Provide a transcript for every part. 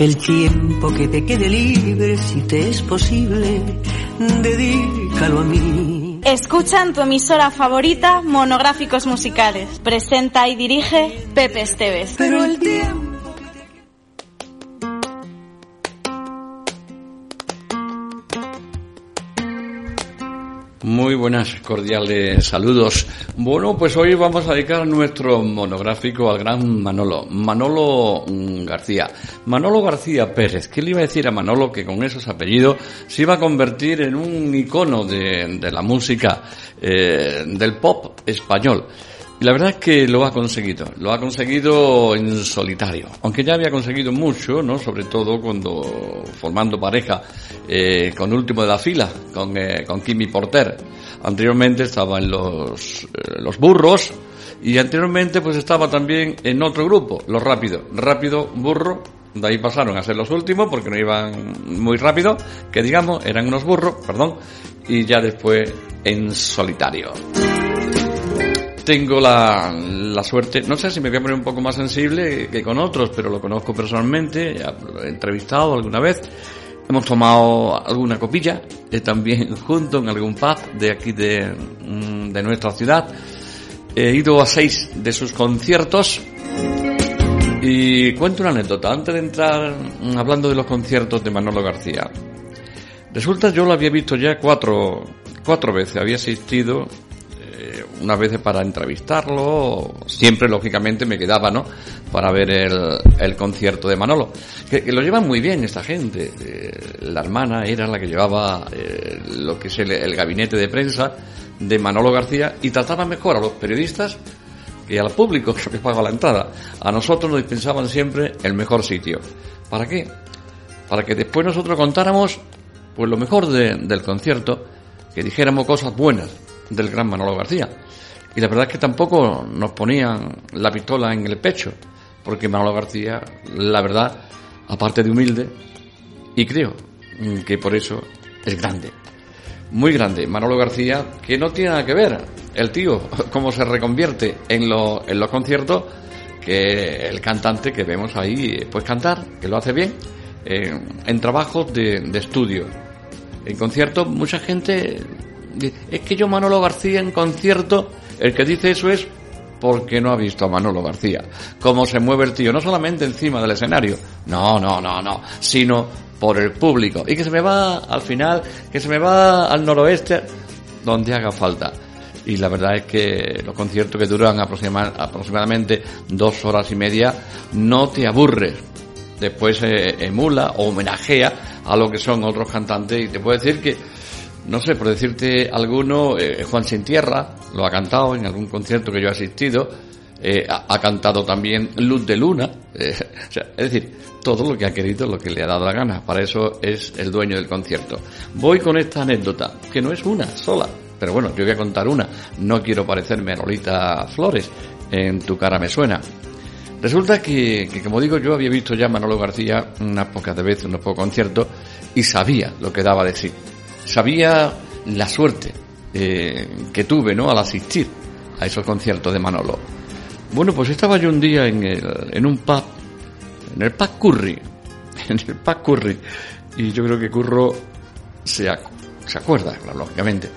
El tiempo que te quede libre, si te es posible, dedícalo a mí. Escucha en tu emisora favorita monográficos musicales. Presenta y dirige Pepe Esteves. Pero el tiempo Muy buenas, cordiales saludos. Bueno, pues hoy vamos a dedicar nuestro monográfico al gran Manolo, Manolo mm, García. Manolo García Pérez, ¿qué le iba a decir a Manolo que con esos apellidos se iba a convertir en un icono de, la música, eh, del pop español? La verdad es que lo ha conseguido, lo ha conseguido en solitario, aunque ya había conseguido mucho, ¿no? Sobre todo cuando formando pareja eh, con último de la fila, con, eh, con Kimi Porter. Anteriormente estaba en los, eh, los burros y anteriormente pues estaba también en otro grupo, los rápidos, rápido, burro, de ahí pasaron a ser los últimos porque no iban muy rápido, que digamos eran unos burros, perdón, y ya después en solitario tengo la, la, suerte, no sé si me voy a poner un poco más sensible que con otros, pero lo conozco personalmente, he entrevistado alguna vez, hemos tomado alguna copilla, eh, también junto en algún pub de aquí de, mm, de nuestra ciudad. He ido a seis de sus conciertos y cuento una anécdota antes de entrar mm, hablando de los conciertos de Manolo García. Resulta yo lo había visto ya cuatro, cuatro veces, había asistido una vez para entrevistarlo, siempre lógicamente me quedaba, ¿no? Para ver el, el concierto de Manolo. Que, lo llevan muy bien esta gente. Eh, la hermana era la que llevaba eh, lo que es el, gabinete de prensa de Manolo García y trataba mejor a los periodistas que al público que pagaba la entrada. A nosotros nos dispensaban siempre el mejor sitio. ¿Para qué? Para que después nosotros contáramos pues lo mejor del concierto, que dijéramos cosas buenas del gran Manolo García. Y la verdad es que tampoco nos ponían la pistola en el pecho, porque Manolo García, la verdad, aparte de humilde, y creo que por eso es grande, muy grande. Manolo García, que no tiene nada que ver el tío, cómo se reconvierte en, en los conciertos, que el cantante que vemos ahí, pues cantar, que lo hace bien, en trabajos de, de estudio. En conciertos, mucha gente es que yo Manolo García en concierto, el que dice eso es porque no ha visto a Manolo García. Cómo se mueve el tío, no solamente encima del escenario, no, no, no, no, sino por el público. Y que se me va al final, que se me va al noroeste, donde haga falta. Y la verdad es que los conciertos que duran aproximadamente dos horas y media no te aburres. Después eh, emula o homenajea a lo que son otros cantantes y te puedo decir que no sé, por decirte alguno, eh, Juan Sin Tierra lo ha cantado en algún concierto que yo he asistido. Eh, ha, cantado también Luz de Luna. Eh, es decir, todo lo que ha querido, lo que le ha dado la gana. Para eso es el dueño del concierto. Voy con esta anécdota, que no es una sola. Pero bueno, yo voy a contar una. No quiero parecerme a Lolita Flores. En tu cara me suena. Resulta que, que, como digo, yo había visto ya a Manolo García unas pocas de veces, unos pocos conciertos, y sabía lo que daba de sí sabía la suerte eh, que tuve, ¿no? Al asistir a esos conciertos de Manolo. Bueno, pues estaba yo un día en, el, en un pub, en el pub Curry, en el pub Curry, y yo creo que Curro se, se acuerda, lógicamente.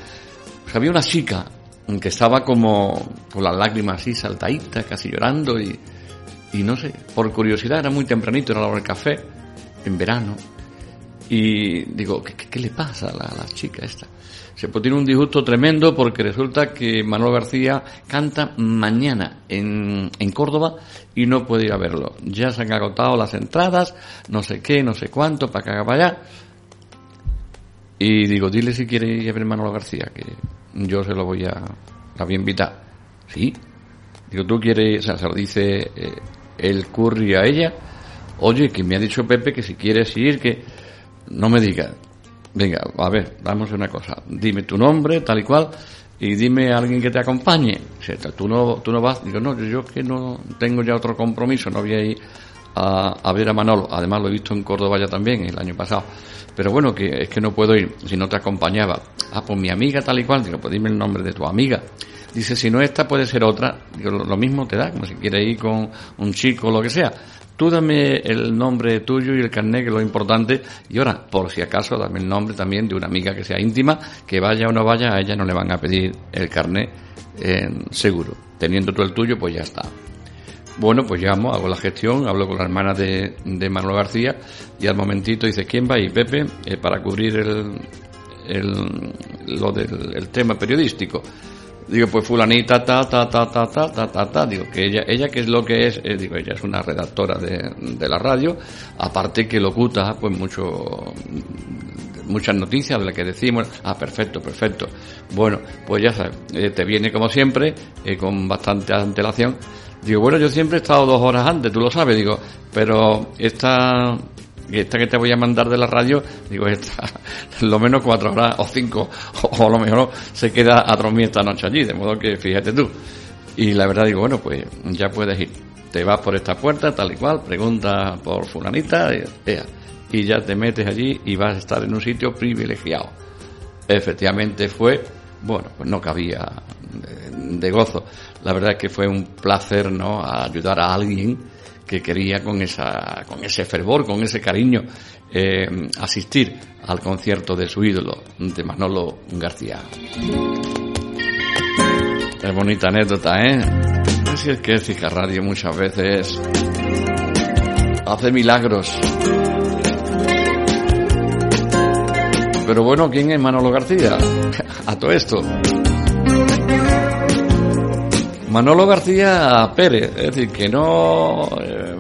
Pues había una chica que estaba como con las lágrimas así saltaditas, casi llorando, y, y no sé, por curiosidad, era muy tempranito, era la hora del café, en verano, y digo, ¿qué, le pasa a la, chica esta? Se puede tener un disgusto tremendo porque resulta que Manuel García canta mañana en, en Córdoba y no puede ir a verlo. Ya se han agotado las entradas, no sé qué, no sé cuánto, para que haga para allá. Y digo, dile si quiere ir a ver Manolo García, que yo se lo voy a, la voy a invitar. Sí. Digo, tú quieres, o sea, se lo dice eh, el curry a ella Oye, que me ha dicho Pepe que si quieres ir, que no me diga. Venga, a ver, vamos a una cosa. Dime tu nombre, tal y cual, y dime a alguien que te acompañe. tú no, tú no vas. Digo, no, yo que no tengo ya otro compromiso, no voy a ir a, ver a Manolo. Además lo he visto en Córdoba ya también, el año pasado. Pero bueno, que es que no puedo ir si no te acompañaba. Ah, pues mi amiga tal y cual. Digo, pues dime el nombre de tu amiga. Dice, si no esta puede ser otra. Lo, mismo te da, como si quieres ir con un chico o lo que sea. Tú dame el nombre tuyo y el carnet, que es lo importante. Y ahora, por si acaso, dame el nombre también de una amiga que sea íntima, que vaya o no vaya, a ella no le van a pedir el carnet eh, seguro. Teniendo tú el tuyo, pues ya está. Bueno, pues llamo, hago la gestión, hablo con la hermana de, de Manuel García y al momentito dice, ¿quién va ahí? Pepe, eh, para cubrir el, el, lo del el tema periodístico. Digo, pues fulanita, ta, ta, ta, ta, ta, ta, ta, ta. Digo, que ella, ella que es lo que es, eh, digo, ella es una redactora de, de la radio, aparte que locuta, pues mucho, muchas noticias de las que decimos, ah, perfecto, perfecto. Bueno, pues ya sabes, eh, te viene como siempre, eh, con bastante antelación. Digo, bueno, yo siempre he estado dos horas antes, tú lo sabes, digo, pero esta esta que te voy a mandar de la radio, digo, esta, lo menos cuatro horas o cinco, o, a lo mejor se queda a dormir esta noche allí, de modo que fíjate tú. Y la verdad digo, bueno, pues ya puedes ir. Te vas por esta puerta, tal y cual, pregunta por fulanita, y ya te metes allí y vas a estar en un sitio privilegiado. Efectivamente fue, bueno, pues no cabía de, de gozo. La verdad es que fue un placer, ¿no?, ayudar a alguien que quería con, esa, con ese fervor, con ese cariño, eh, asistir al concierto de su ídolo, de Manolo García. Es bonita anécdota, ¿eh? Así es que Fija Radio muchas veces hace milagros. Pero bueno, ¿quién es Manolo García? A todo esto. Manolo García Pérez, es decir, que no eh,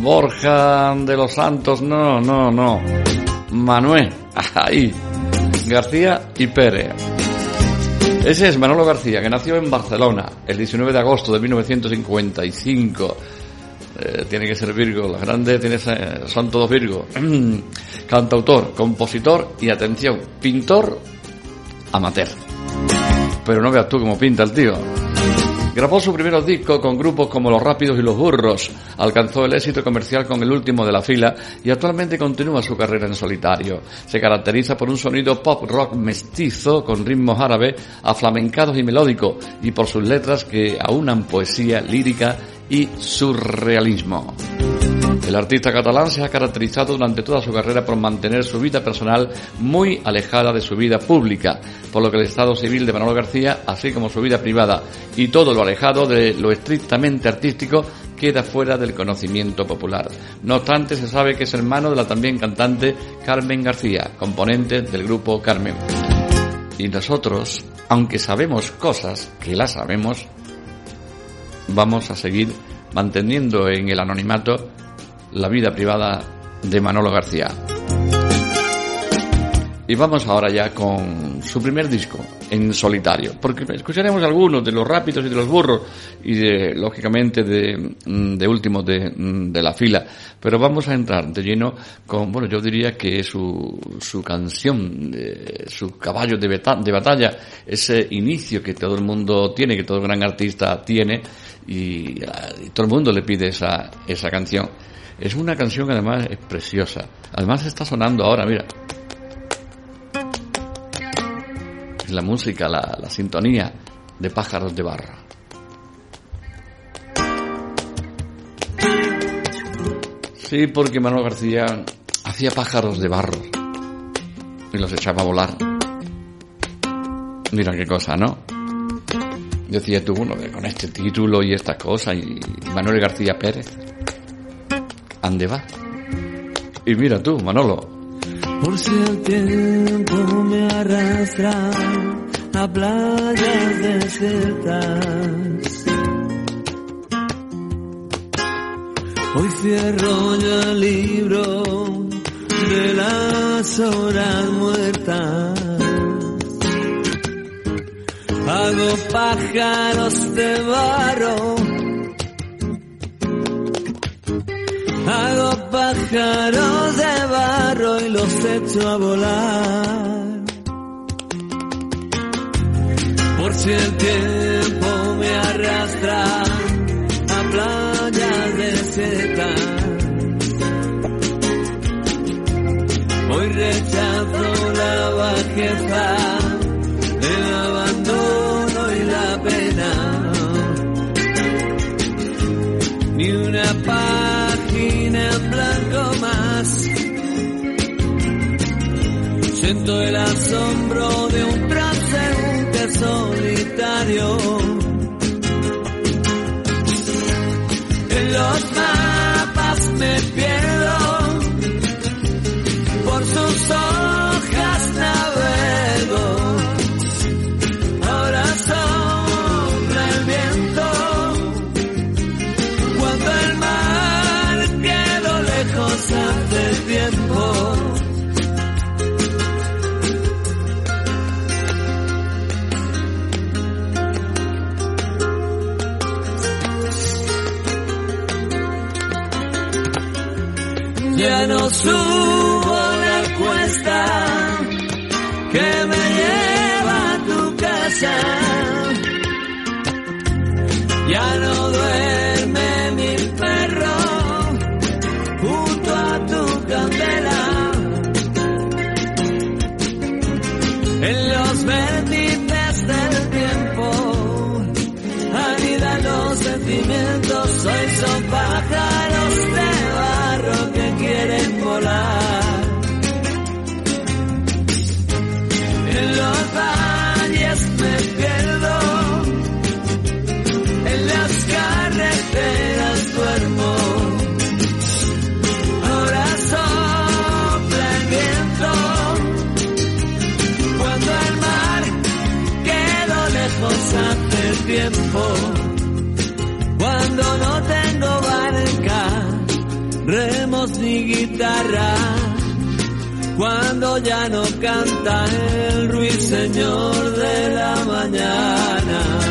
Borja de los Santos, no, no, no. Manuel, ahí, García y Pérez. Ese es Manolo García, que nació en Barcelona el 19 de agosto de 1955. Eh, tiene que ser Virgo, las grandes tiene, son todos Virgo. Cantautor, compositor y atención, pintor amateur. Pero no veas tú cómo pinta el tío. Grabó su primer disco con grupos como Los Rápidos y Los Burros, alcanzó el éxito comercial con el último de la fila y actualmente continúa su carrera en solitario. Se caracteriza por un sonido pop rock mestizo con ritmos árabes, aflamencados y melódicos y por sus letras que aunan poesía lírica y surrealismo. El artista catalán se ha caracterizado durante toda su carrera por mantener su vida personal muy alejada de su vida pública, por lo que el estado civil de Manolo García, así como su vida privada y todo lo alejado de lo estrictamente artístico, queda fuera del conocimiento popular. No obstante, se sabe que es hermano de la también cantante Carmen García, componente del grupo Carmen. Y nosotros, aunque sabemos cosas, que las sabemos, vamos a seguir manteniendo en el anonimato la vida privada de Manolo García. Y vamos ahora ya con su primer disco en solitario, porque escucharemos algunos de los rápidos y de los burros y de, lógicamente de, mm, de últimos mm, de, la fila, pero vamos a entrar de lleno con, bueno, yo diría que su, su canción, su caballo de, de batalla, ese inicio que todo el mundo tiene, que todo gran artista tiene y, todo el mundo le pide esa, esa canción. Es una canción que además es preciosa. Además está sonando ahora, mira. Es la música, la, la sintonía de pájaros de barro. Sí, porque Manuel García hacía pájaros de barro y los echaba a volar. Mira qué cosa, ¿no? Decía tú, bueno, con este título y esta cosa, y Manuel García Pérez. ¿Ande va? Y mira tú, Manolo. Por si el tiempo me arrastra a playas desiertas. Hoy cierro ya el libro de las horas muertas. Hago pájaros de barro pájaros de barro y los echo a volar. Por si el tiempo me arrastra a playas desiertas. Hoy rechazo la bajeza, Siento el asombro de un transeúnte solitario. En los mapas me pierdo por sus hojas Ya Cuando no tengo barca, remos ni guitarra. Cuando ya no canta el ruiseñor de la mañana.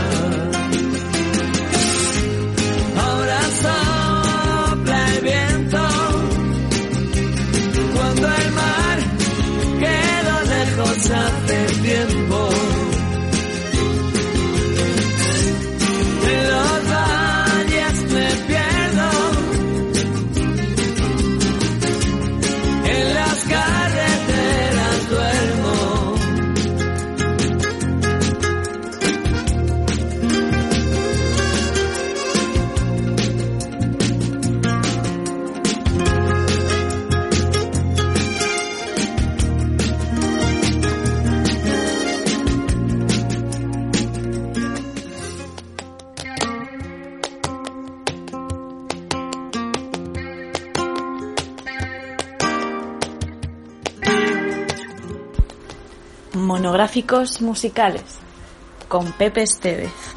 Monográficos musicales con Pepe Estevez.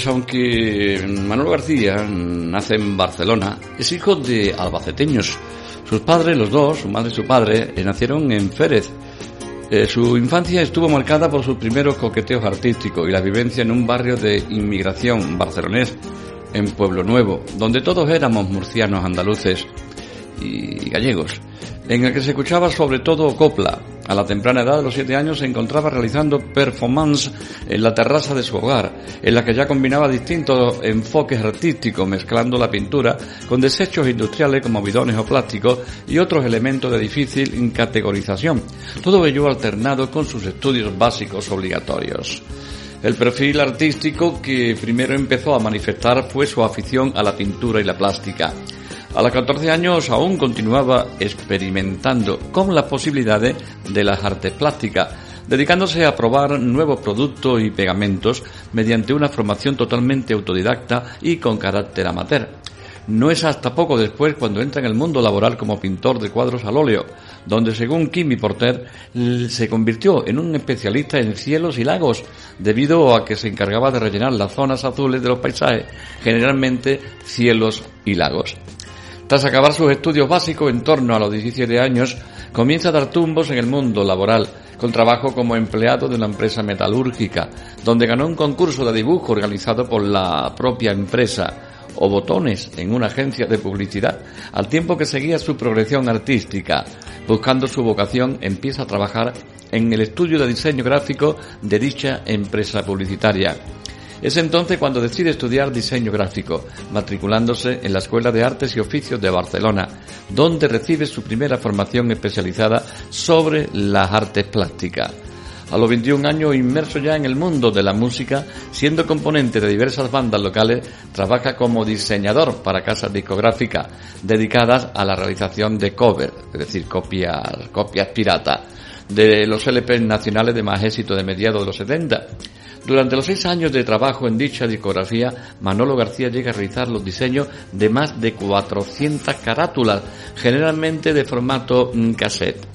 Pues aunque Manuel García nace en Barcelona, es hijo de albaceteños. Sus padres, los dos, su madre y su padre, eh, nacieron en Férez. Eh, su infancia estuvo marcada por sus primeros coqueteos artísticos y la vivencia en un barrio de inmigración barcelonés, en Pueblo Nuevo, donde todos éramos murcianos, andaluces y gallegos, en el que se escuchaba sobre todo copla. A la temprana edad de los siete años se encontraba realizando performance en la terraza de su hogar, en la que ya combinaba distintos enfoques artísticos, mezclando la pintura con desechos industriales como bidones o plásticos y otros elementos de difícil categorización. Todo ello alternado con sus estudios básicos obligatorios. El perfil artístico que primero empezó a manifestar fue su afición a la pintura y la plástica. A los 14 años aún continuaba experimentando con las posibilidades de las artes plásticas, dedicándose a probar nuevos productos y pegamentos mediante una formación totalmente autodidacta y con carácter amateur. No es hasta poco después cuando entra en el mundo laboral como pintor de cuadros al óleo, donde según Kimi Porter se convirtió en un especialista en cielos y lagos, debido a que se encargaba de rellenar las zonas azules de los paisajes, generalmente cielos y lagos. Tras acabar sus estudios básicos en torno a los 17 años, comienza a dar tumbos en el mundo laboral, con trabajo como empleado de una empresa metalúrgica, donde ganó un concurso de dibujo organizado por la propia empresa, o botones en una agencia de publicidad, al tiempo que seguía su progresión artística. Buscando su vocación, empieza a trabajar en el estudio de diseño gráfico de dicha empresa publicitaria. Es entonces cuando decide estudiar diseño gráfico, matriculándose en la Escuela de Artes y Oficios de Barcelona, donde recibe su primera formación especializada sobre las artes plásticas. A los 21 años, inmerso ya en el mundo de la música, siendo componente de diversas bandas locales, trabaja como diseñador para casas discográficas dedicadas a la realización de covers, es decir, copias, copias piratas, de los LP nacionales de más éxito de mediados de los 70 durante los seis años de trabajo en dicha discografía, Manolo García llega a realizar los diseños de más de 400 carátulas, generalmente de formato mm, cassette.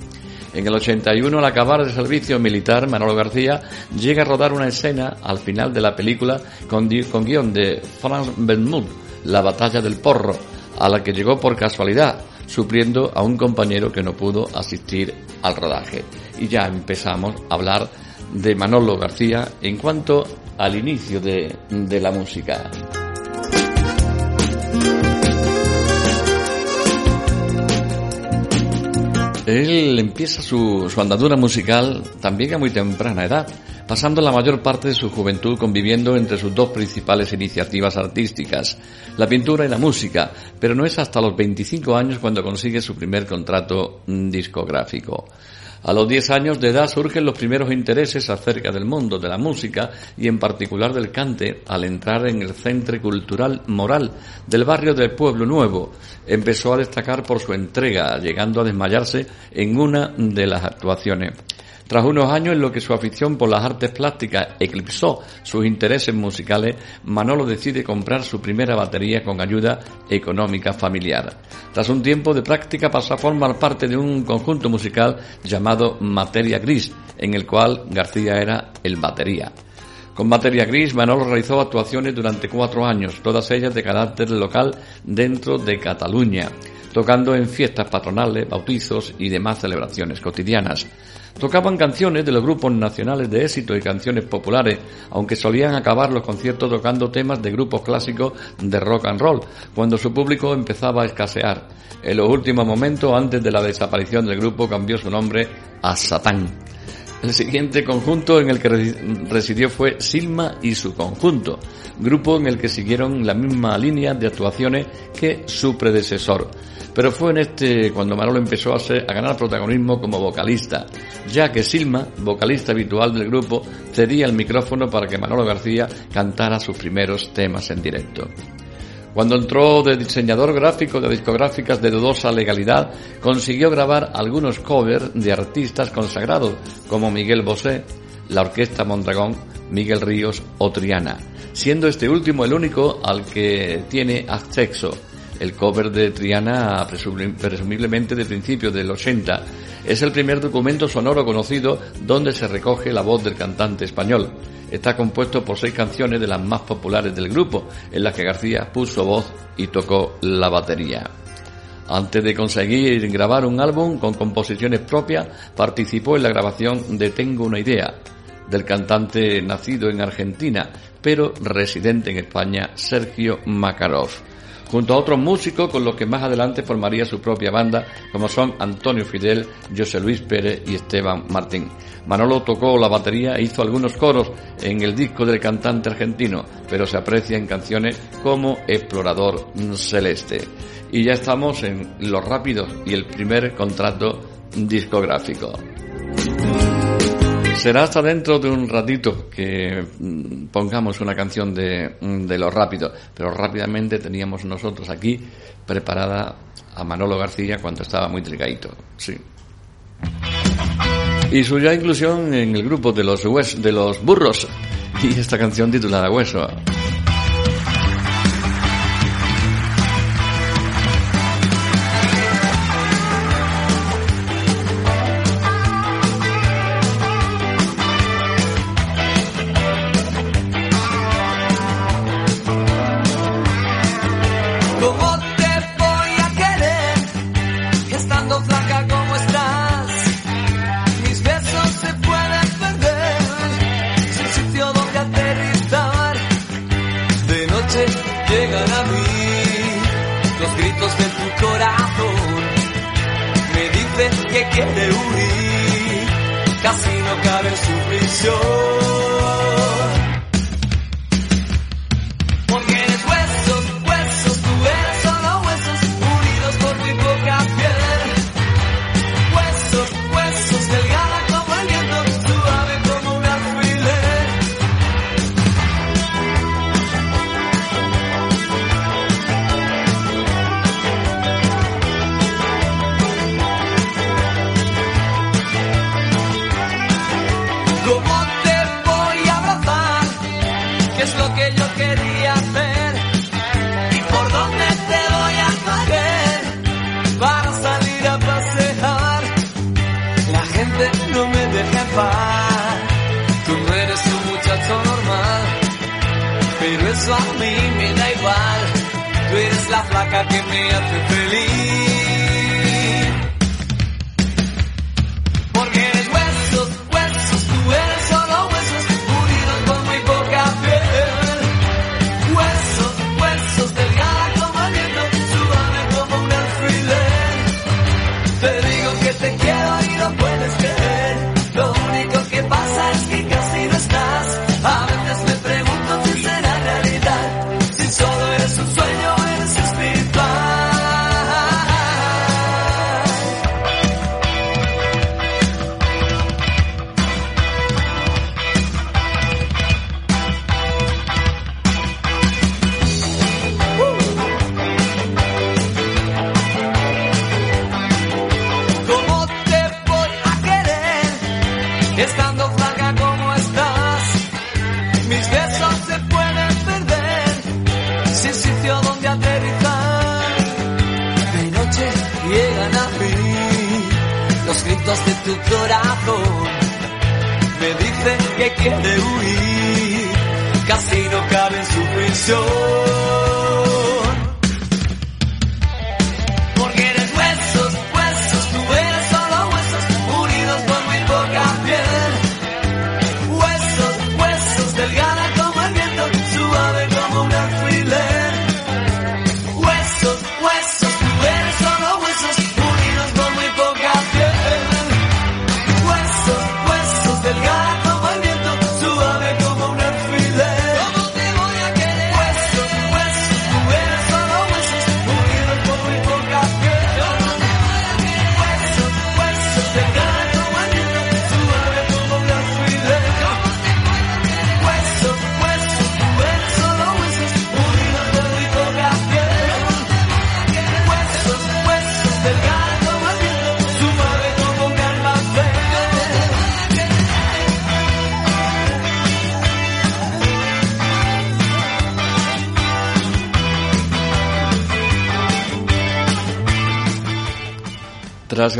En el 81, al acabar el servicio militar, Manolo García llega a rodar una escena al final de la película con, con guion de Franz Benmut, La batalla del porro, a la que llegó por casualidad, supliendo a un compañero que no pudo asistir al rodaje. Y ya empezamos a hablar de Manolo García en cuanto al inicio de, la música. Él empieza su, su, andadura musical también a muy temprana edad, pasando la mayor parte de su juventud conviviendo entre sus dos principales iniciativas artísticas, la pintura y la música, pero no es hasta los 25 años cuando consigue su primer contrato discográfico. A los 10 años de edad surgen los primeros intereses acerca del mundo de la música y en particular del cante al entrar en el Centro Cultural Moral del barrio del Pueblo Nuevo. Empezó a destacar por su entrega, llegando a desmayarse en una de las actuaciones. Tras unos años en lo que su afición por las artes plásticas eclipsó sus intereses musicales, Manolo decide comprar su primera batería con ayuda económica familiar. Tras un tiempo de práctica pasa a formar parte de un conjunto musical llamado Materia Gris, en el cual García era el batería. Con Materia Gris, Manolo realizó actuaciones durante cuatro años, todas ellas de carácter local dentro de Cataluña, tocando en fiestas patronales, bautizos y demás celebraciones cotidianas. Tocaban canciones de los grupos nacionales de éxito y canciones populares, aunque solían acabar los conciertos tocando temas de grupos clásicos de rock and roll, cuando su público empezaba a escasear. En los últimos momentos, antes de la desaparición del grupo, cambió su nombre a Satán. El siguiente conjunto en el que residió fue Silma y su conjunto, grupo en el que siguieron la misma línea de actuaciones que su predecesor. Pero fue en este cuando Manolo empezó a, ganar protagonismo como vocalista, ya que Silma, vocalista habitual del grupo, cedía el micrófono para que Manolo García cantara sus primeros temas en directo. Cuando entró de diseñador gráfico de discográficas de dudosa legalidad, consiguió grabar algunos covers de artistas consagrados como Miguel Bosé, la Orquesta Mondragón, Miguel Ríos o Triana, siendo este último el único al que tiene acceso el cover de Triana, presumiblemente de principios del 80. Es el primer documento sonoro conocido donde se recoge la voz del cantante español. Está compuesto por seis canciones de las más populares del grupo, en las que García puso voz y tocó la batería. Antes de conseguir grabar un álbum con composiciones propias, participó en la grabación de Tengo una idea, del cantante nacido en Argentina, pero residente en España, Sergio Makarov junto a otros músicos con los que más adelante formaría su propia banda, como son Antonio Fidel, José Luis Pérez y Esteban Martín. Manolo tocó la batería e hizo algunos coros en el disco del cantante argentino, pero se aprecia en canciones como Explorador Celeste. Y ya estamos en Los Rápidos y el primer contrato discográfico. Será hasta dentro de un ratito que mm, pongamos una canción de, mm, de Lo Rápido, pero rápidamente teníamos nosotros aquí preparada a Manolo García cuando estaba muy trigadito, sí. Y su ya inclusión en el grupo de los, de los burros y esta canción titulada Hueso.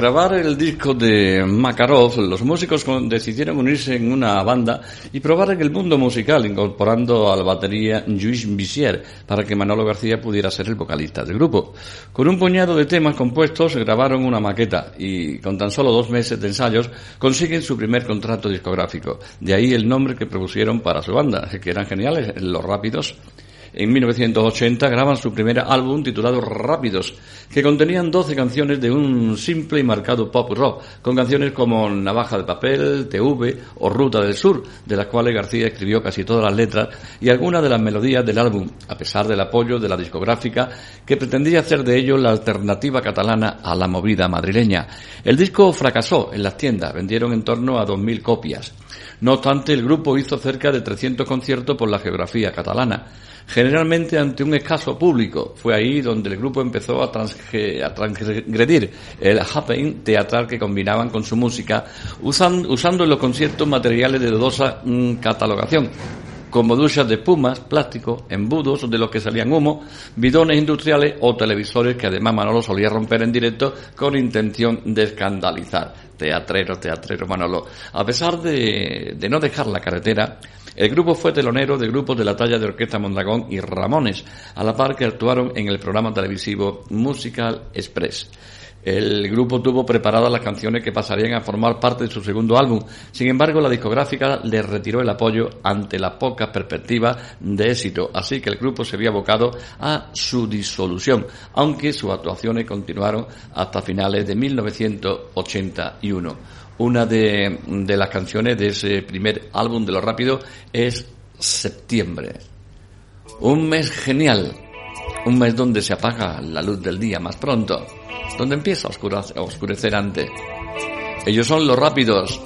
Grabar el disco de Makarov, los músicos decidieron unirse en una banda y probar en el mundo musical, incorporando a la batería Luis Bissier para que Manolo García pudiera ser el vocalista del grupo. Con un puñado de temas compuestos grabaron una maqueta y con tan solo dos meses de ensayos consiguen su primer contrato discográfico. De ahí el nombre que propusieron para su banda, que eran geniales, Los Rápidos. En 1980 graban su primer álbum titulado Rápidos, que contenían 12 canciones de un simple y marcado pop rock, con canciones como Navaja de Papel, TV o Ruta del Sur, de las cuales García escribió casi todas las letras y algunas de las melodías del álbum, a pesar del apoyo de la discográfica que pretendía hacer de ello la alternativa catalana a la movida madrileña. El disco fracasó en las tiendas, vendieron en torno a 2.000 copias. No obstante, el grupo hizo cerca de 300 conciertos por la geografía catalana generalmente ante un escaso público. Fue ahí donde el grupo empezó a, transgredir el happening teatral que combinaban con su música, usando en los conciertos materiales de dudosa mm, catalogación como duchas de espumas, plástico, embudos de los que salían humo, bidones industriales o televisores que además Manolo solía romper en directo con intención de escandalizar. Teatrero, teatrero Manolo. A pesar de, de no dejar la carretera, el grupo fue telonero de grupos de la talla de Orquesta Mondragón y Ramones, a la par que actuaron en el programa televisivo Musical Express. El grupo tuvo preparadas las canciones que pasarían a formar parte de su segundo álbum. Sin embargo, la discográfica le retiró el apoyo ante la poca perspectiva de éxito, así que el grupo se había abocado a su disolución, aunque sus actuaciones continuaron hasta finales de 1981. Una de, las canciones de ese primer álbum de Lo Rápido es Septiembre. Un mes genial, un mes donde se apaga la luz del día más pronto donde empieza a oscurecer antes. Ellos son los rápidos.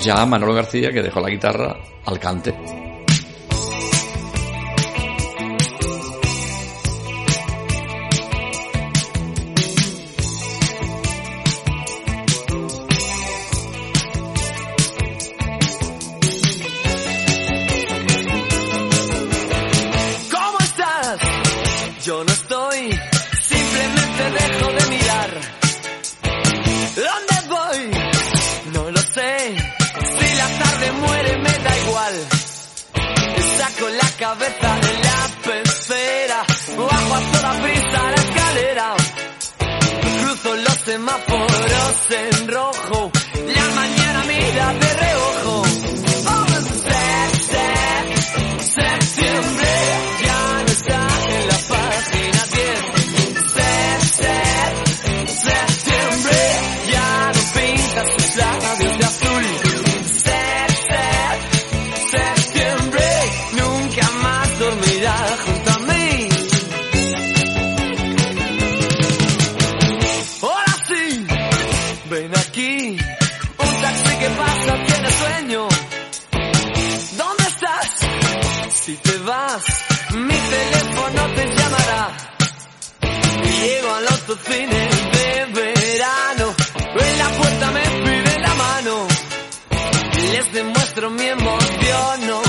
Ya Manolo García, que dejó la guitarra al cante. Vamos al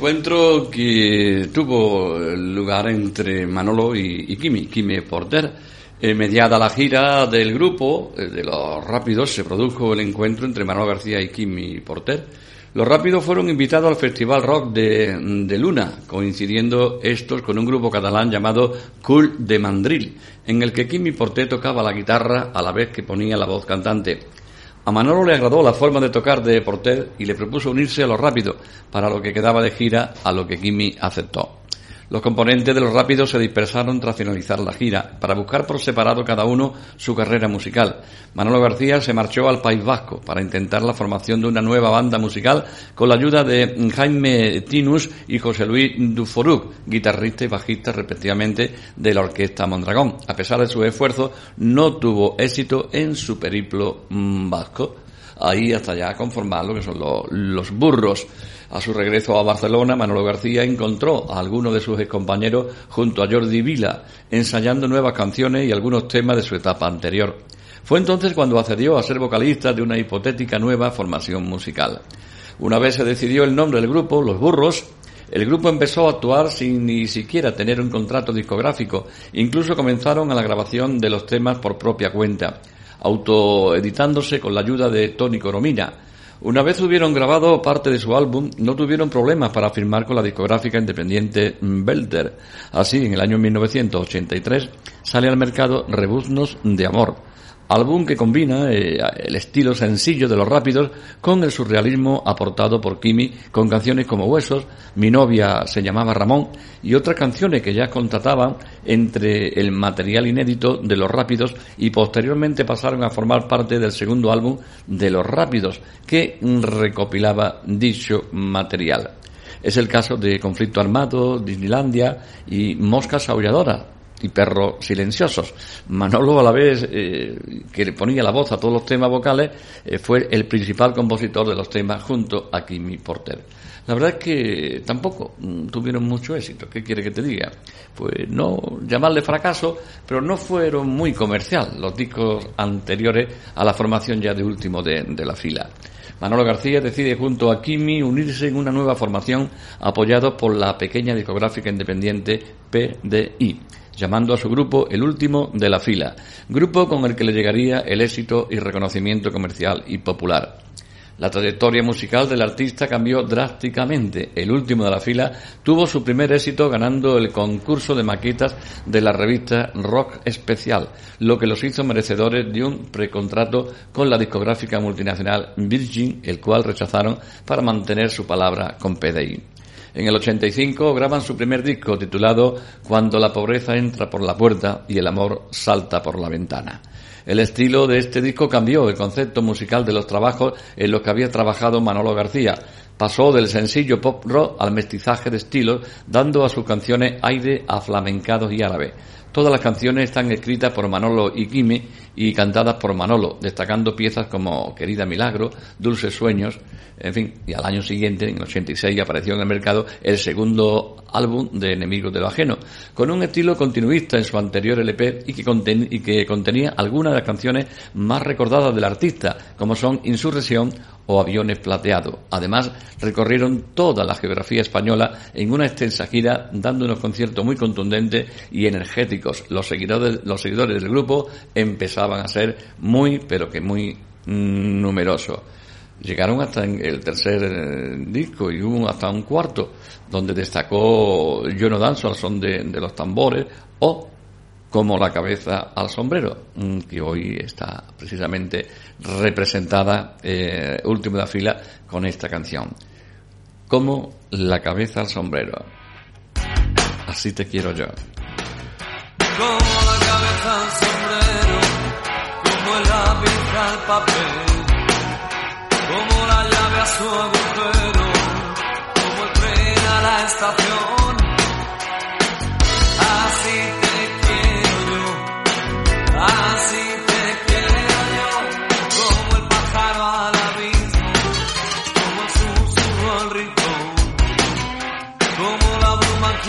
encuentro que tuvo lugar entre Manolo y, Kimi, Kimi Porter. En mediada la gira del grupo eh, de los Rápidos se produjo el encuentro entre Manolo García y Kimi Porter. Los Rápidos fueron invitados al Festival Rock de, de, Luna, coincidiendo estos con un grupo catalán llamado Cool de Mandril, en el que Kimi Porter tocaba la guitarra a la vez que ponía la voz cantante. A Manolo le agradó la forma de tocar de Porter y le propuso unirse a los Rápidos para lo que quedaba de gira, a lo que Kimi aceptó. Los componentes de los Rápidos se dispersaron tras finalizar la gira, para buscar por separado cada uno su carrera musical. Manolo García se marchó al País Vasco para intentar la formación de una nueva banda musical con la ayuda de Jaime Tinus y José Luis Duforuc, guitarrista y bajista respectivamente de la orquesta Mondragón. A pesar de su esfuerzo, no tuvo éxito en su periplo mm, vasco. Ahí hasta ya conformar lo que son los burros. A su regreso a Barcelona, Manolo García encontró a algunos de sus compañeros junto a Jordi Vila, ensayando nuevas canciones y algunos temas de su etapa anterior. Fue entonces cuando accedió a ser vocalista de una hipotética nueva formación musical. Una vez se decidió el nombre del grupo, Los Burros, el grupo empezó a actuar sin ni siquiera tener un contrato discográfico. Incluso comenzaron a la grabación de los temas por propia cuenta, autoeditándose con la ayuda de Tony Coromina, Una vez hubieron grabado parte de su álbum, no tuvieron problemas para firmar con la discográfica independiente Belter. Así, en el año 1983 sale al mercado Rebuznos de Amor, álbum que combina eh, el estilo sencillo de los rápidos con el surrealismo aportado por Kimi con canciones como Huesos, Mi novia se llamaba Ramón y otras canciones que ya contrataban entre el material inédito de los rápidos y posteriormente pasaron a formar parte del segundo álbum de los rápidos que recopilaba dicho material. Es el caso de Conflicto Armado, Disneylandia y Moscas Aulladoras, y perros silenciosos. Manolo a la vez, eh, que le ponía la voz a todos los temas vocales, eh, fue el principal compositor de los temas junto a Kimi Porter. La verdad es que tampoco mm, tuvieron mucho éxito. ¿Qué quiere que te diga? Pues no llamarle fracaso, pero no fueron muy comercial los discos anteriores a la formación ya de último de, de la fila. Manolo García decide junto a Kimi unirse en una nueva formación apoyado por la pequeña discográfica independiente PDI llamando a su grupo el último de la fila, grupo con el que le llegaría el éxito y reconocimiento comercial y popular. La trayectoria musical del artista cambió drásticamente. El último de la fila tuvo su primer éxito ganando el concurso de maquetas de la revista Rock Especial, lo que los hizo merecedores de un precontrato con la discográfica multinacional Virgin, el cual rechazaron para mantener su palabra con PDI. En el 85 graban su primer disco titulado Cuando la pobreza entra por la puerta y el amor salta por la ventana. El estilo de este disco cambió el concepto musical de los trabajos en los que había trabajado Manolo García. Pasó del sencillo pop rock al mestizaje de estilos, dando a sus canciones aire aflamencados y árabe. Todas las canciones están escritas por Manolo y Kimi y cantadas por Manolo, destacando piezas como Querida Milagro, Dulces Sueños, en fin, y al año siguiente, en el 86, apareció en el mercado el segundo álbum de Enemigos de lo Ajeno, con un estilo continuista en su anterior LP y que, y que contenía algunas de las canciones más recordadas del artista, como son Insurrección o Aviones Plateados. Además, recorrieron toda la geografía española en una extensa gira, dando unos conciertos muy contundentes y energéticos. Los seguidores, los seguidores del grupo empezaban a ser muy, pero que muy mm, numerosos. Llegaron hasta el tercer eh, disco y hubo hasta un cuarto, donde destacó Yo no danzo al son de, los tambores o como la cabeza al sombrero, mm, que hoy está precisamente representada, eh, última de la fila, con esta canción. Como la cabeza al sombrero. Así te quiero yo. Como la cabeza al sombrero, como el lápiz al papel como la llave a su agujero, como el tren a la estación. Así te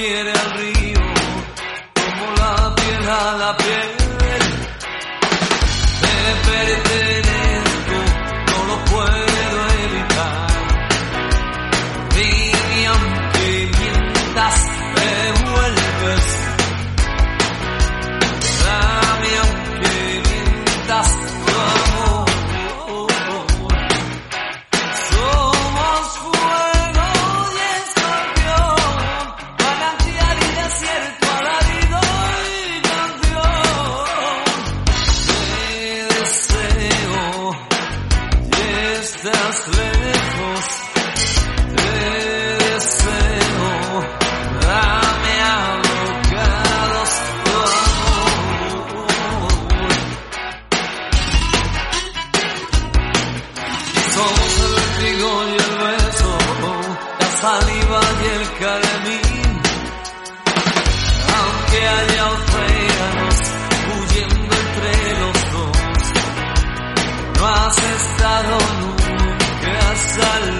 quiere al río, como la piel a la piel. Portugal.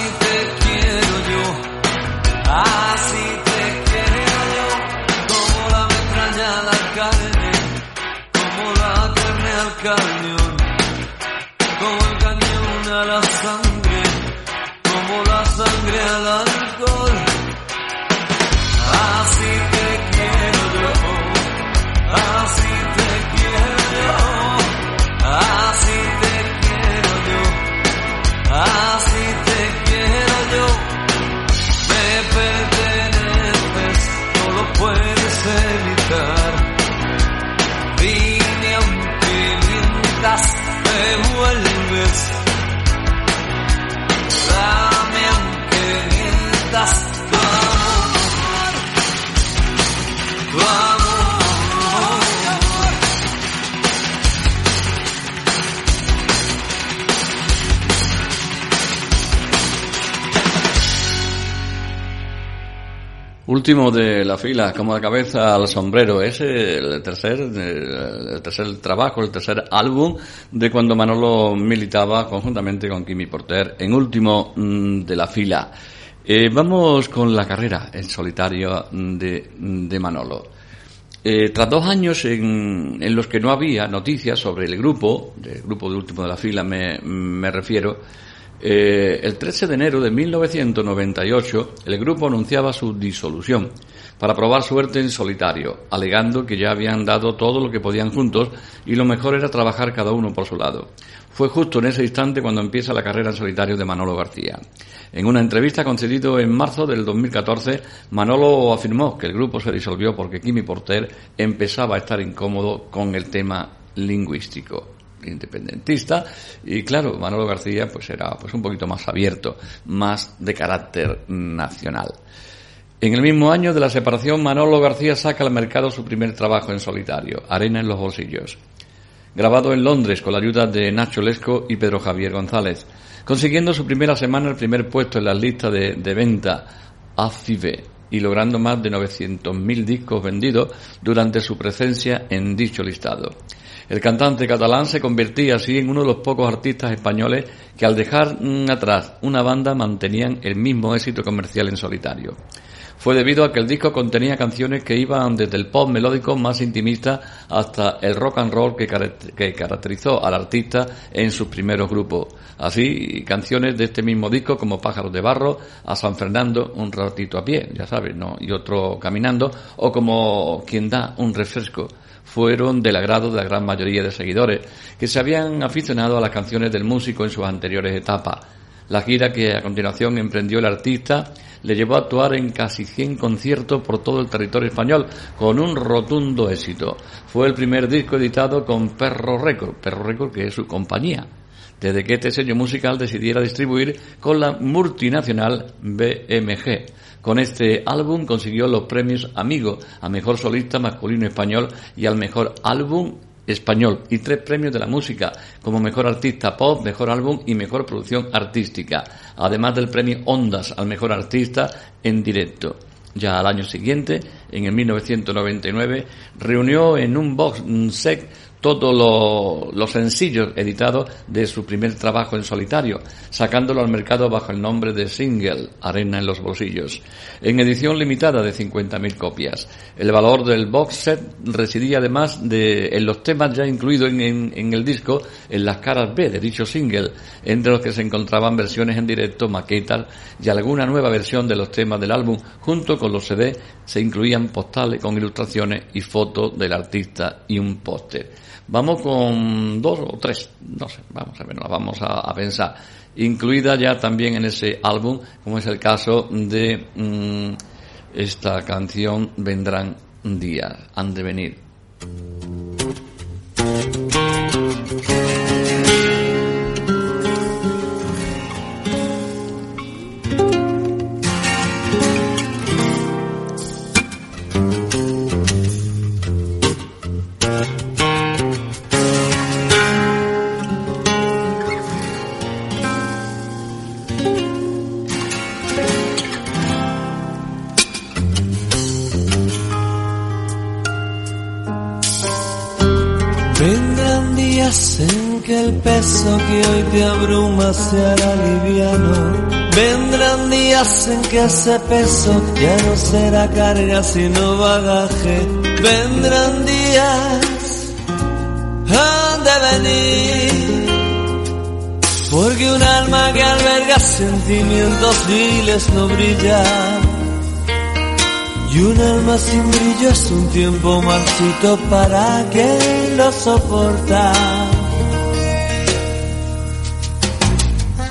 everything. Último de la fila, como la cabeza al sombrero. Es el tercer, el tercer trabajo, el tercer álbum de cuando Manolo militaba conjuntamente con Kimi Porter en último mm, de la fila. Eh, vamos con la carrera en solitario de, de Manolo. Eh, tras dos años en, en los que no había noticias sobre el grupo, del grupo de último de la fila me, me refiero, eh, el 13 de enero de 1998 el grupo anunciaba su disolución para probar suerte en solitario, alegando que ya habían dado todo lo que podían juntos y lo mejor era trabajar cada uno por su lado. Fue justo en ese instante cuando empieza la carrera en solitario de Manolo García. En una entrevista concedido en marzo del 2014, Manolo afirmó que el grupo se disolvió porque Kimi Porter empezaba a estar incómodo con el tema lingüístico independentista y claro Manolo García pues era pues un poquito más abierto más de carácter nacional en el mismo año de la separación Manolo García saca al mercado su primer trabajo en solitario Arena en los bolsillos grabado en Londres con la ayuda de Nacho Lesco y Pedro Javier González consiguiendo su primera semana el primer puesto en las listas de, de venta ACIBE y logrando más de 900.000 discos vendidos durante su presencia en dicho listado. El cantante catalán se convertía así en uno de los pocos artistas españoles que al dejar mm, atrás una banda mantenían el mismo éxito comercial en solitario. Fue debido a que el disco contenía canciones que iban desde el pop melódico más intimista hasta el rock and roll que, que caracterizó al artista en sus primeros grupos. Así, canciones de este mismo disco como Pájaros de Barro, a San Fernando, un ratito a pie, ya sabes, ¿no? Y otro caminando, o como Quien da un refresco fueron del agrado de la gran mayoría de seguidores que se habían aficionado a las canciones del músico en sus anteriores etapas. La gira que a continuación emprendió el artista le llevó a actuar en casi 100 conciertos por todo el territorio español con un rotundo éxito. Fue el primer disco editado con Perro Record, Perro Record que es su compañía, desde que este sello musical decidiera distribuir con la multinacional BMG. Con este álbum consiguió los premios Amigo a Mejor Solista Masculino Español y al Mejor Álbum Español y tres premios de la música como Mejor Artista Pop, Mejor Álbum y Mejor Producción Artística, además del premio Ondas al Mejor Artista en directo. Ya al año siguiente, en el 1999, reunió en un box set todos lo- los sencillos editados de su primer trabajo en solitario, sacándolo al mercado bajo el nombre de single, Arena en los bolsillos, en edición limitada de 50.000 copias. El valor del box set residía además de, en los temas ya incluidos en el disco, en las caras B de dicho single, entre los que se encontraban versiones en directo, maquetas y alguna nueva versión de los temas del álbum. Junto con los CD se incluían postales con ilustraciones y fotos del artista y un póster. Vamos con dos o tres, no sé, vamos a ver, las vamos a, a pensar. Incluida ya también en ese álbum, como es el caso de mm, esta canción Vendrán días, han de venir. Vendrán días en que el peso que hoy te abruma se hará liviano. Vendrán días en que ese peso ya no será carga sino bagaje. Vendrán días, han de venir. Porque un alma que alberga sentimientos viles no brilla. Y un alma sin brillo es un tiempo marchito para quien lo soporta.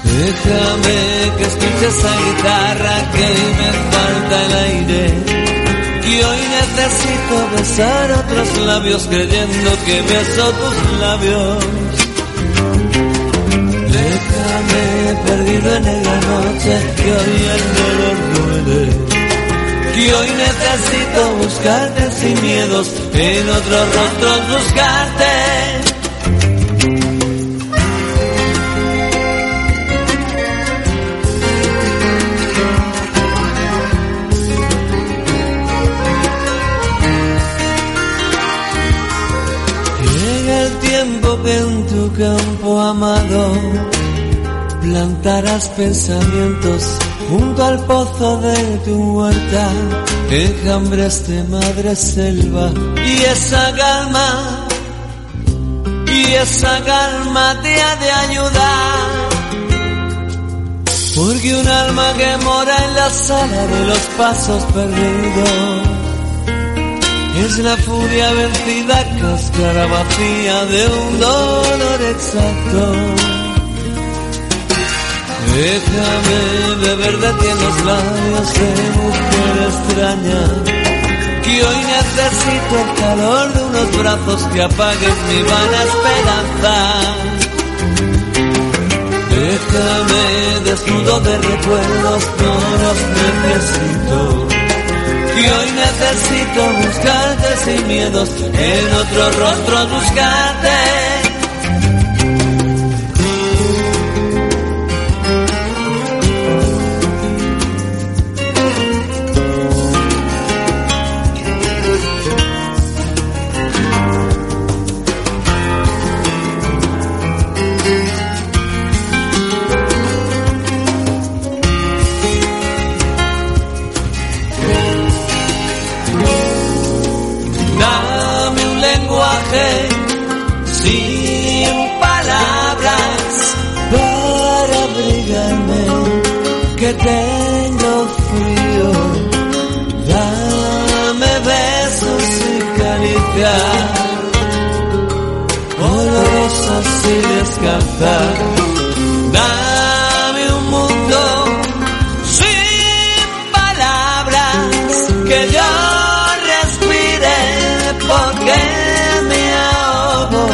Déjame que escuche esa guitarra que me falta el aire. Y hoy necesito besar otros labios creyendo que beso tus labios. Déjame perdido en la noche que hoy el dolor duele. Que hoy necesito buscarte sin miedos, en otros rostros buscarte. Llega el que en tu campo amado plantarás pensamientos junto al pozo de tu huerta, enjambres de madre selva y esa calma, y esa calma te ha de ayudar. Porque un alma que mora en la sala de los pasos perdidos es la furia vencida, cáscara vacía de un dolor exacto. Déjame beber de ti en los labios de mujer extraña. Que hoy necesito el calor de unos brazos que apaguen mi vana esperanza. Déjame desnudo de recuerdos, no los necesito. Y hoy necesito buscarte sin miedos, en otros rostros buscarte. Dame un mundo sin palabras que yo respire porque me ahogo.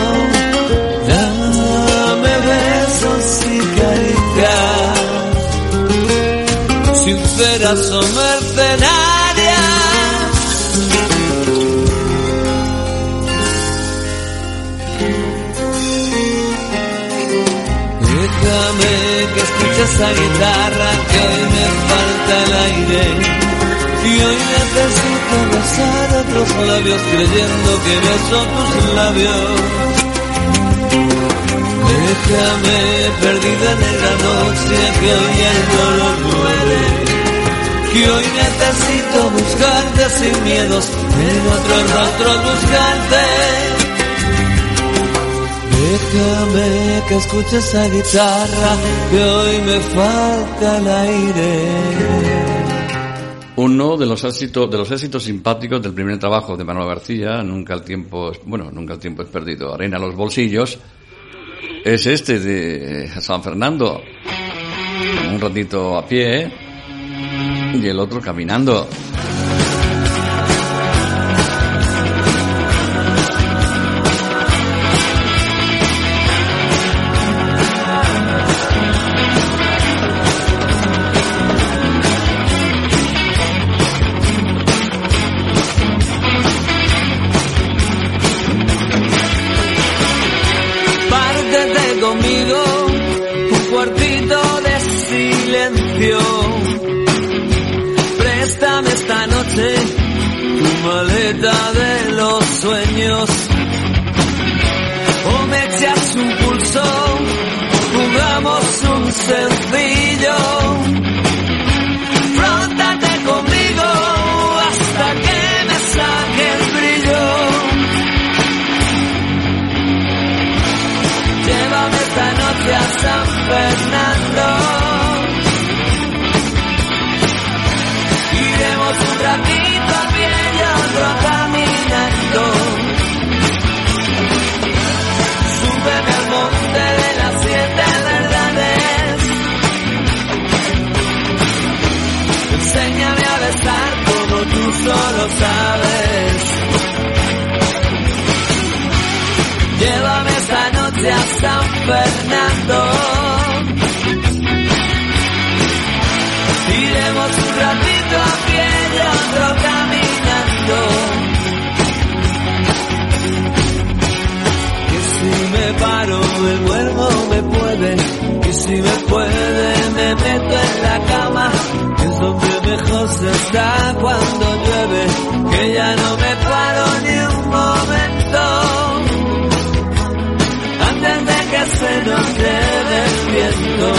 Dame besos y caricias, sinceras o Escuche esa guitarra que hoy me falta el aire. Y hoy necesito besar otros labios creyendo que beso tus labios. Déjame perdida en la noche que hoy el dolor duele. Que hoy necesito buscarte sin miedos, en otros rostros buscarte. Déjame que escuche esa guitarra que hoy me falta el aire. Uno de los éxitos, de los éxitos simpáticos del primer trabajo de Manuel García, Nunca el tiempo, bueno, nunca el tiempo es perdido, Arena a los bolsillos, es este de San Fernando. Un ratito a pie y el otro caminando. San Fernando. Iremos un ratito a pie y otro caminando. Que si me paro el cuerpo me puede, que si me puede me meto en la cama, es donde mejor se está cuando llueve, que ya no me paro ni un momento de que se nos quede el viento.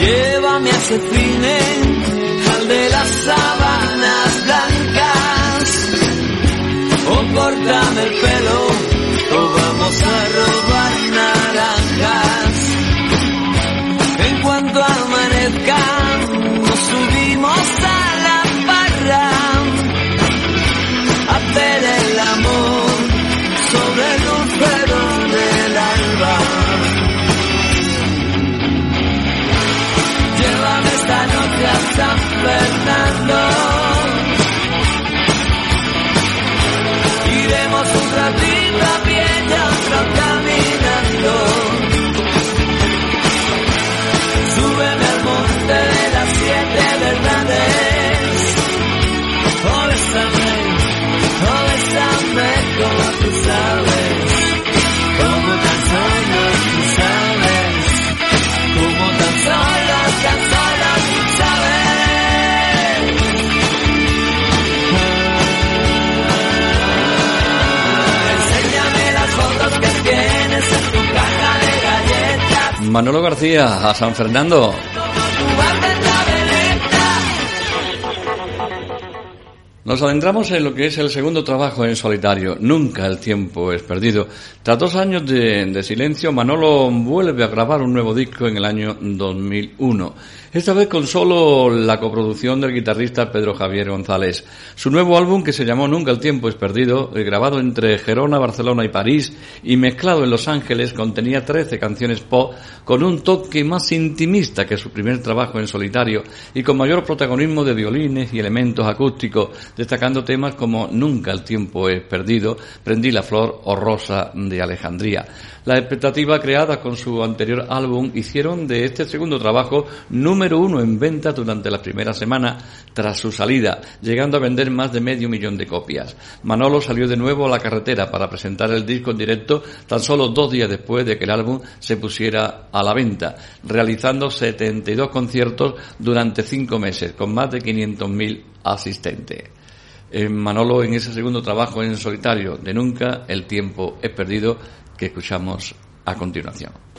Llévame a ese cine, córtame el pelo, o vamos a robar naranjas. En cuanto amanezca, nos subimos a la barra, a hacer el amor sobre el lucero del alba. Llévame esta noche a San Fernando. Manolo García, a San Fernando. Nos adentramos en lo que es el segundo trabajo en solitario. Nunca el tiempo es perdido. Tras dos años de, silencio, Manolo vuelve a grabar un nuevo disco en el año 2001. Esta vez con solo la coproducción del guitarrista Pedro Javier González. Su nuevo álbum, que se llamó Nunca el tiempo es perdido, eh, grabado entre Gerona, Barcelona y París y mezclado en Los Ángeles, contenía 13 canciones pop con un toque más intimista que su primer trabajo en solitario y con mayor protagonismo de violines y elementos acústicos, destacando temas como Nunca el tiempo es perdido, Prendí la flor o Rosa Alejandría. Las expectativas creadas con su anterior álbum hicieron de este segundo trabajo número uno en venta durante las primeras semanas tras su salida, llegando a vender más de medio millón de copias. Manolo salió de nuevo a la carretera para presentar el disco en directo tan solo dos días después de que el álbum se pusiera a la venta, realizando 72 conciertos durante cinco meses, con más de 500.000 asistentes. En Manolo, en ese segundo trabajo en solitario de Nunca, el tiempo es perdido, que escuchamos a continuación.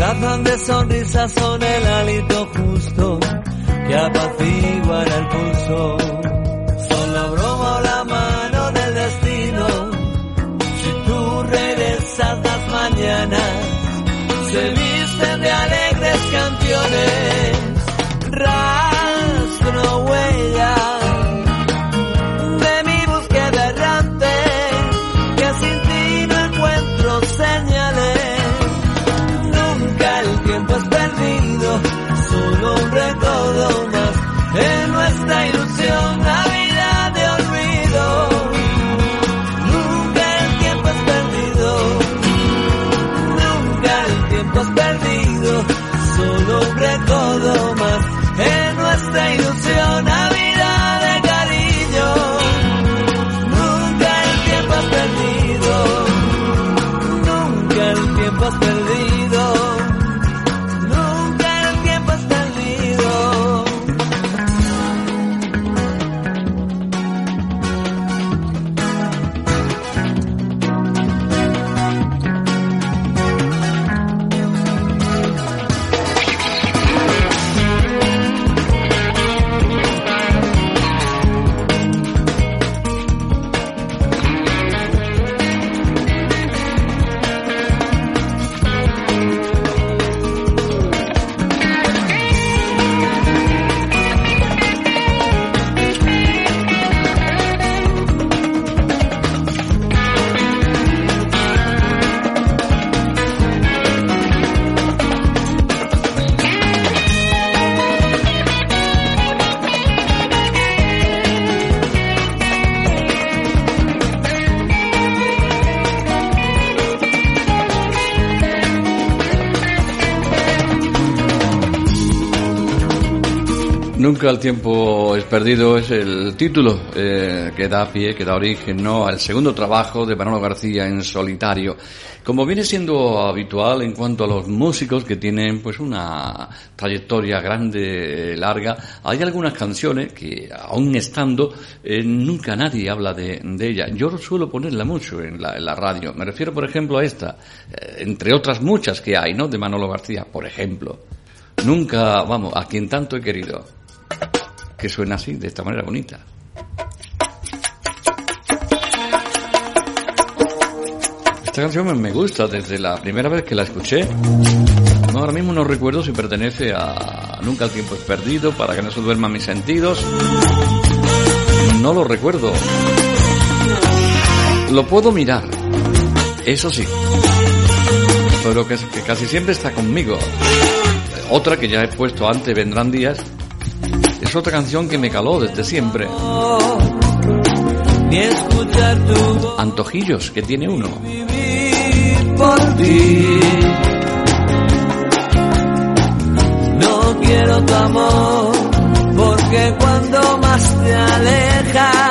Disfrazan de sonrisas, son el hálito justo que apaciguará el pulso. Son la broma o la mano del destino. Si tú regresas las mañanas, se visten de alegres canciones. Nunca el tiempo es perdido es el título eh, que da pie, que da origen ¿no? al segundo trabajo de Manolo García en solitario. Como viene siendo habitual en cuanto a los músicos que tienen pues una trayectoria grande, larga, hay algunas canciones que aún estando eh, nunca nadie habla de, de ella. Yo suelo ponerla mucho en la, en la radio. Me refiero por ejemplo a esta, eh, entre otras muchas que hay, ¿no? De Manolo García, por ejemplo. Nunca, vamos, a quien tanto he querido que suena así, de esta manera bonita. Esta canción me- gusta desde la primera vez que la escuché. Ahora mismo no recuerdo si pertenece a Nunca el tiempo es perdido, para que no se duerman mis sentidos. No lo recuerdo. Lo puedo mirar, eso sí. Pero que, que casi siempre está conmigo. Otra que ya he puesto antes, Vendrán Días, es otra canción que me caló desde siempre. Antojillos que tiene uno. por ti. No quiero tu amor, porque cuando más te alejas,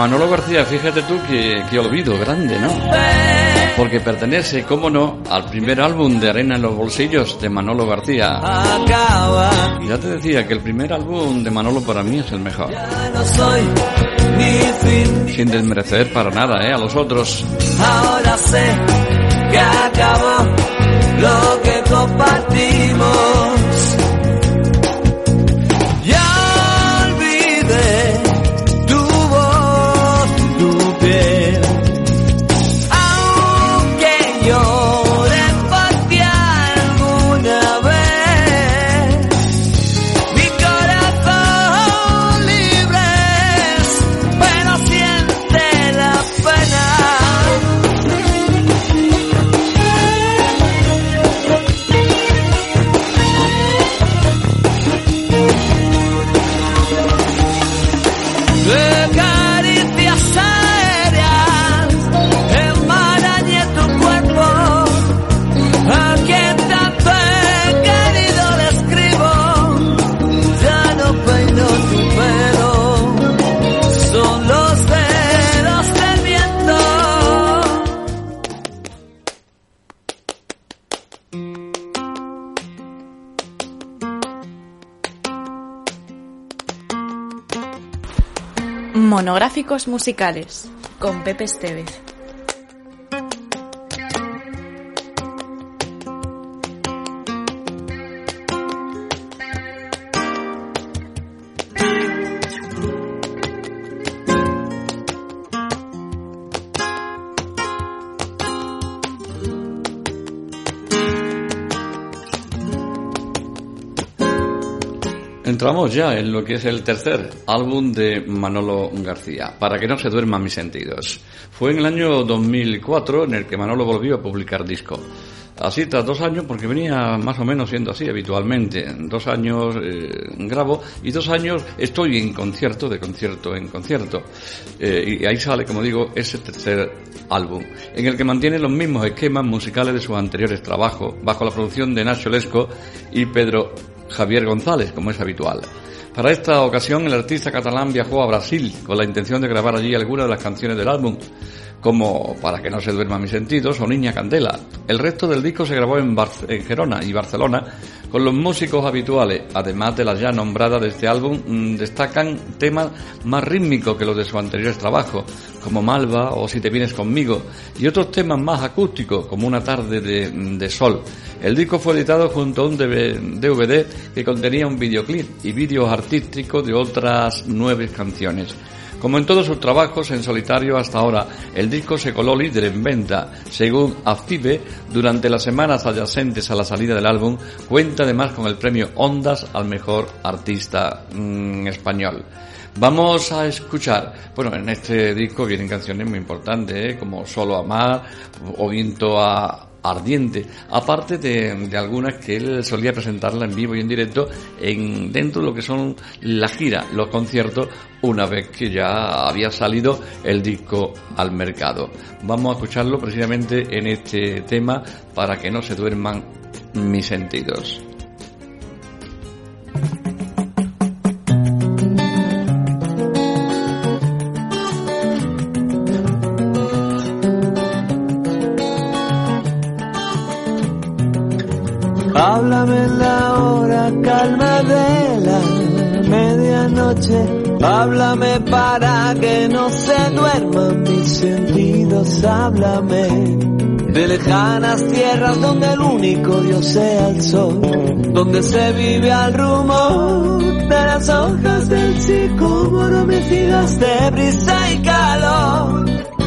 Manolo García, fíjate tú que, que olvido grande, ¿no? Porque pertenece, cómo no, al primer álbum de Arena en los Bolsillos de Manolo García. Acaba, Ya te decía que el primer álbum de Manolo para mí es el mejor. ya no soy ni fin. Sin desmerecer para nada, ¿eh? A los otros. Ahora sé que acabó lo que compartimos. Musicales con Pepe Estevez. Entramos ya en lo que es el tercer álbum de Manolo García, Para que no se duerman mis sentidos. Fue en el año 2004 en el que Manolo volvió a publicar disco. Así tras dos años, porque venía más o menos siendo así habitualmente. Dos años eh, grabo y dos años estoy en concierto, de concierto en concierto. Eh, y ahí sale, como digo, ese tercer álbum, en el que mantiene los mismos esquemas musicales de sus anteriores trabajos, bajo la producción de Nacho Lesco y Pedro Javier González, como es habitual. Para esta ocasión, el artista catalán viajó a Brasil con la intención de grabar allí algunas de las canciones del álbum, como Para que no se duerman mis sentidos o Niña Candela. El resto del disco se grabó en, Bar- en Gerona y Barcelona con los músicos habituales. Además de las ya nombradas de este álbum, mm, destacan temas más rítmicos que los de sus anteriores trabajos, como Malva o Si te vienes conmigo, y otros temas más acústicos, como Una tarde de, de sol. El disco fue editado junto a un DVD que contenía un videoclip y vídeos artísticos de otras nueve canciones. Como en todos sus trabajos en solitario hasta ahora, el disco se coló líder en venta. Según AFIBE, durante las semanas adyacentes a la salida del álbum, cuenta además con el premio Ondas al mejor artista mm, español. Vamos a escuchar, bueno, en este disco vienen canciones muy importantes, ¿eh? como Solo Amar o Viento a, ardiente, aparte de, algunas que él solía presentarla en vivo y en directo en dentro de lo que son la gira, los conciertos, una vez que ya había salido el disco al mercado. Vamos a escucharlo precisamente en este tema para que no se duerman mis sentidos. Háblame para que no se duerman mis sentidos. Háblame de lejanas tierras donde el único Dios sea el sol. Donde se vive al rumor de las hojas del sicómoro mecidas de brisa y calor.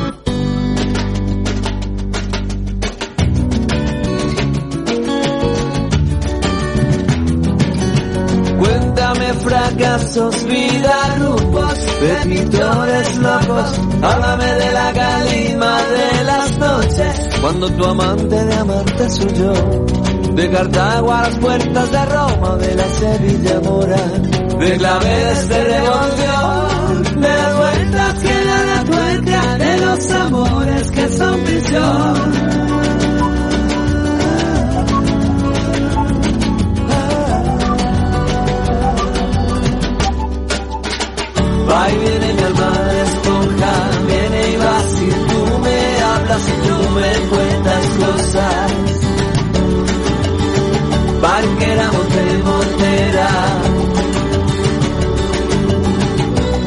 Fracasos, vida, grupos de pintores locos. Háblame de la calima de las noches, cuando tu amante de amante soy yo. De Cartago a las puertas de Roma, de la Sevilla mora, de claveles de revolución, de las vueltas que da la tuerca, de los amores que son prisión. Va y viene mi alma de viene y va si tú me hablas y tú me cuentas cosas. Barquera, monte, montera.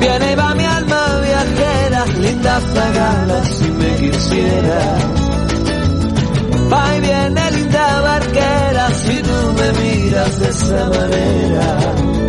Viene y va mi alma viajera, linda plagada si me quisieras. Va y viene linda barquera si tú me miras de esa manera.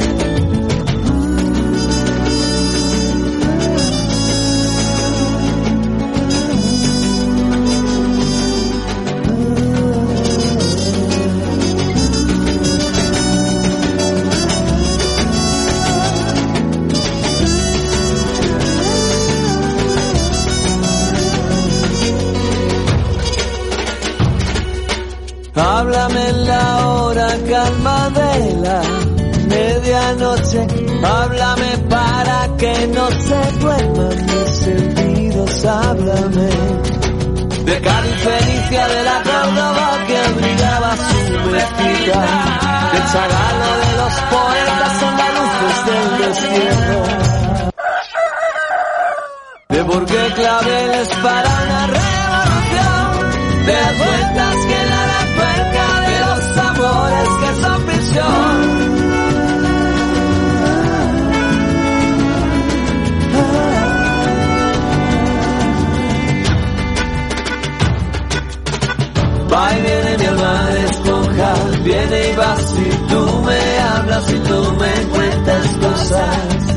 Háblame en la hora calma de la medianoche. Háblame para que no se duerman mis sentidos. Háblame de Cali Felicia de la Córdoba que brillaba su mezquita. De Chagalo de los poetas andaluces del desierto. De por qué claveles para una revolución. De las vueltas son prisión. Va y viene mi alma de esponja, viene y va si tú me hablas, si tú me cuentas cosas.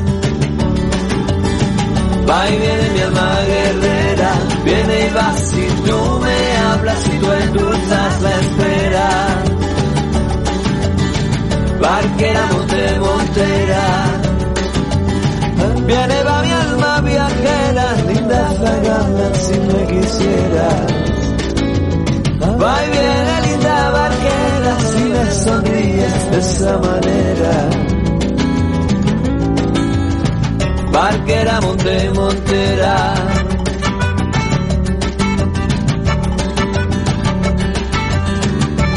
Va y viene mi alma guerrera, viene y va si tú me hablas y tú endulzas la espera. Barquera, monte, montera, viene va mi alma viajera, linda zagala si me quisieras. Va y viene linda barquera si me sonríes de esa manera. Barquera, monte, montera.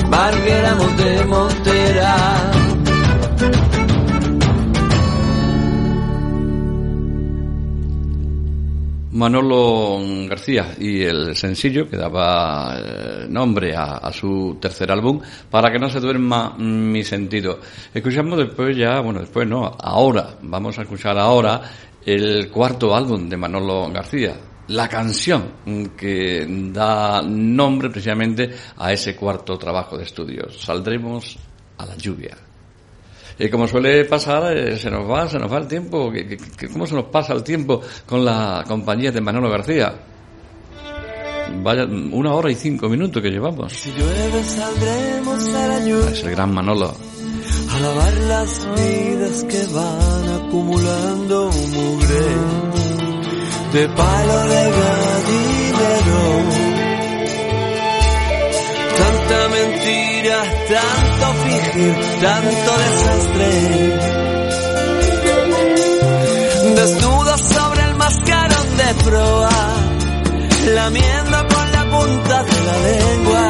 Barquera, monte, montera. Manolo García y el sencillo que daba eh, nombre a, a su tercer álbum, Para que no se duerma mi sentido. Escuchamos después ya, bueno, después no, ahora, vamos a escuchar ahora el cuarto álbum de Manolo García, la canción que da nombre precisamente a ese cuarto trabajo de estudios. Saldremos a la lluvia. Y como suele pasar, eh, se nos va, se nos va el tiempo. ¿Qué- qué- qué- ¿Cómo se nos pasa el tiempo con la compañía de Manolo García? Vaya, una hora y cinco minutos que llevamos. Si llueve saldremos a la lluvia. Es el gran Manolo. a lavar las vidas que van acumulando mugre de palo de gallinero. Tanta mentira, tanto fingir, tanto desastre. Desnudo sobre el mascarón de proa, lamiendo con la punta de la lengua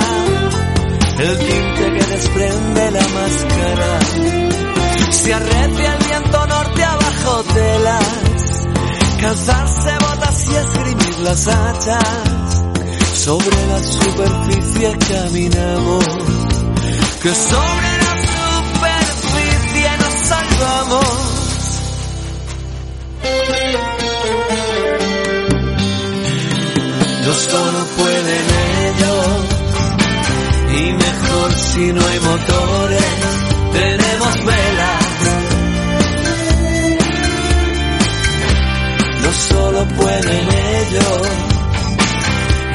el tinte que desprende la máscara. Se arrecia el viento norte abajo telas, calzarse botas y esgrimir las hachas. Sobre la superficie caminamos, que sobre la superficie nos salvamos. No solo pueden ellos y mejor si no hay motores, tenemos velas. No solo pueden ellos,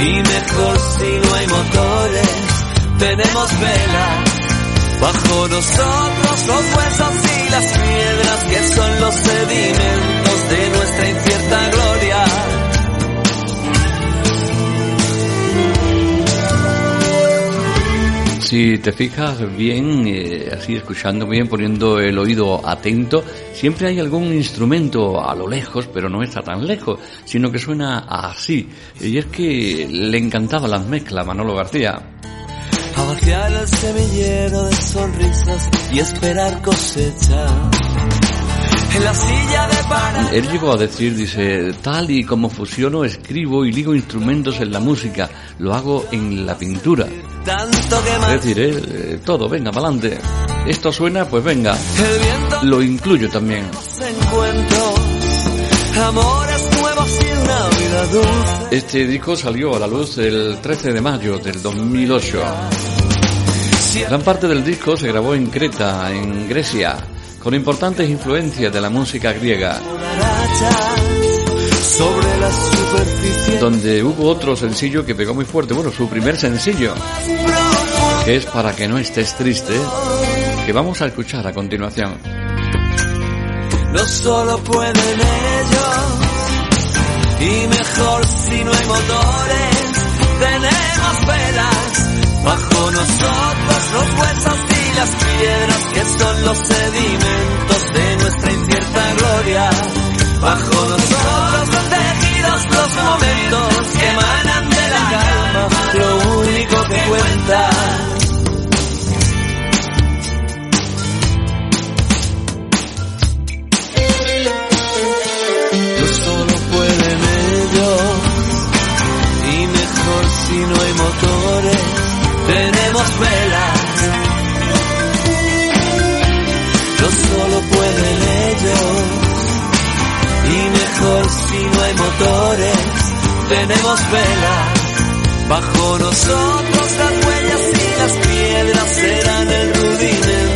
y mejor si no hay motores, tenemos velas. Bajo nosotros los huesos y las piedras que son los sedimentos de nuestra incierta gloria. Si te fijas bien, eh, así escuchando bien, poniendo el oído atento, siempre hay algún instrumento a lo lejos, pero no está tan lejos, sino que suena así. Y es que le encantaban las mezclas Manolo García. A vaciar el semillero de sonrisas y esperar cosecha. En la silla de Él llegó a decir, dice, tal y como fusiono, escribo y ligo instrumentos en la música, lo hago en la pintura. tanto que Es decir, eh, eh, todo, venga, para adelante. Esto suena, pues venga. viento Lo incluyo también. Este disco salió a la luz el 13 de mayo del 2008. Gran parte del disco se grabó en Creta, en Grecia, con importantes influencias de la música griega, donde hubo otro sencillo que pegó muy fuerte, bueno, su primer sencillo, que es Para que no estés triste, que vamos a escuchar a continuación. no solo pueden ellos y mejor si no hay motores tenemos velas bajo nosotros los huesos y las piedras que son los sedimentos de nuestra incierta gloria. Bajo nosotros los tejidos los momentos que emanan de la calma lo único que cuenta. Si no hay motores tenemos velas. No solo pueden ellos. Y mejor si no hay motores. Tenemos velas. Bajo nosotros las huellas y las piedras serán el rudimento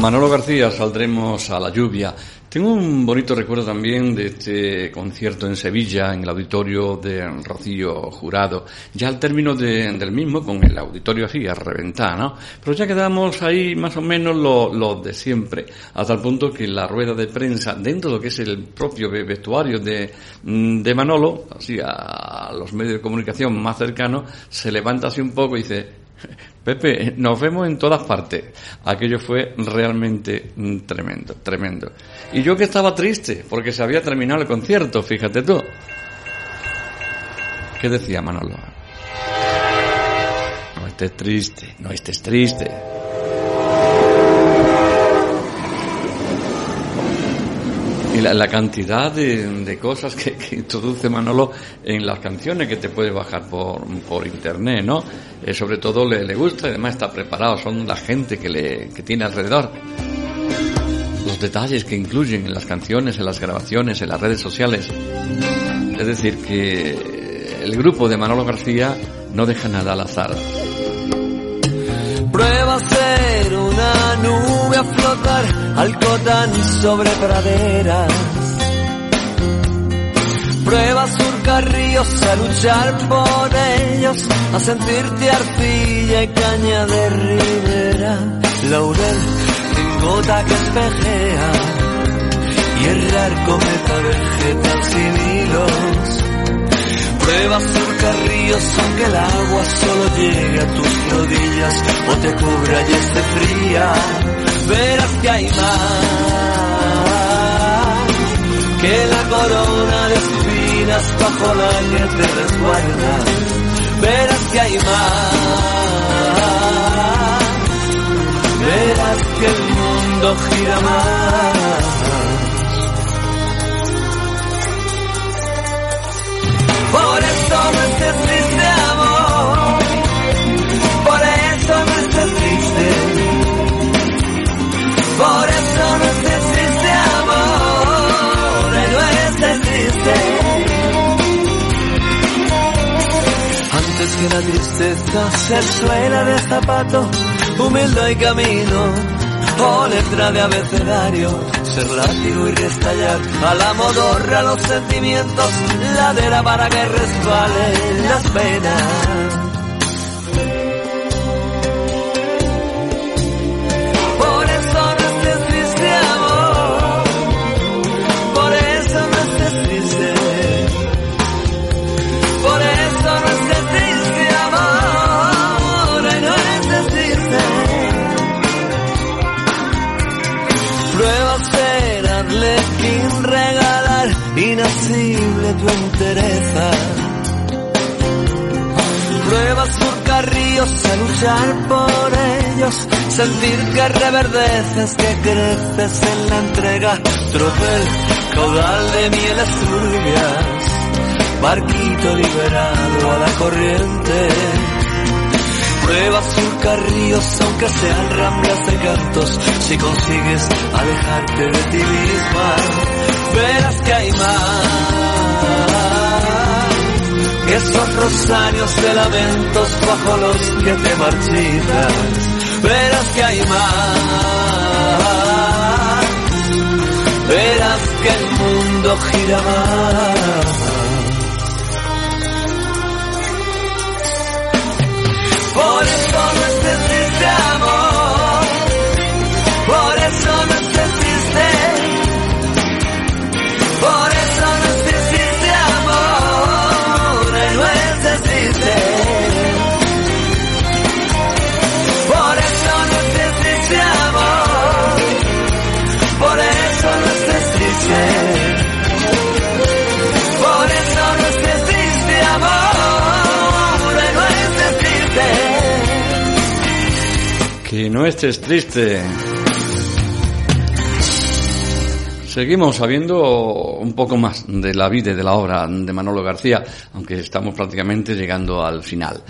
Manolo García, saldremos a la lluvia. Tengo un bonito recuerdo también de este concierto en Sevilla, en el auditorio de Rocío Jurado. Ya al término de- del mismo, con el auditorio así, a reventar, ¿no? Pero ya quedamos ahí más o menos lo, lo de siempre, hasta el punto que la rueda de prensa, dentro de lo que es el propio ve- vestuario de, mm, de Manolo, así a los medios de comunicación más cercanos, se levanta así un poco y dice, Pepe, nos vemos en todas partes. Aquello fue realmente mm, tremendo, tremendo. Y yo que estaba triste, porque se había terminado el concierto, fíjate tú. ¿Qué decía Manolo? No estés triste, no estés triste. Y la, cantidad de, de cosas que, que introduce Manolo en las canciones que te puedes bajar por, por internet, ¿no? Eh, sobre todo le, le gusta y además está preparado, son la gente que, le, que tiene alrededor. Los detalles que incluyen en las canciones, en las grabaciones, en las redes sociales. Es decir, que el grupo de Manolo García no deja nada al azar. Prueba a ser una nube a flotar algo tan sobre praderas. Prueba a surcar ríos a luchar por ellos, a sentirte arcilla y caña de ribera. Laurel gota que espejea y errar cometa vegetal sin hilos. Prueba surcar ríos aunque el agua solo llegue a tus rodillas o te cubra y esté fría. Verás que hay más que la corona de espinas bajo la que te resguarda. Verás que hay más. Verás que el mundo gira más. Por eso no estés la tristeza ser suela de zapato, humilde y camino. O letra de abecedario, ser látigo y restallar a la modorra los sentimientos, ladera para que resbalen las penas. Prueba surcar ríos, a luchar por ellos, sentir que reverdeces, que creces en la entrega, tropel, caudal de mieles turbias, barquito liberado a la corriente. Prueba surcar ríos aunque sean ramblas de cantos, si consigues alejarte de ti misma, verás que hay más esos rosarios de lamentos bajo los que te marchitas, verás que hay más, verás que el mundo gira más. No estés triste. Seguimos sabiendo un poco más de la vida y de la obra de Manolo García, aunque estamos prácticamente llegando al final.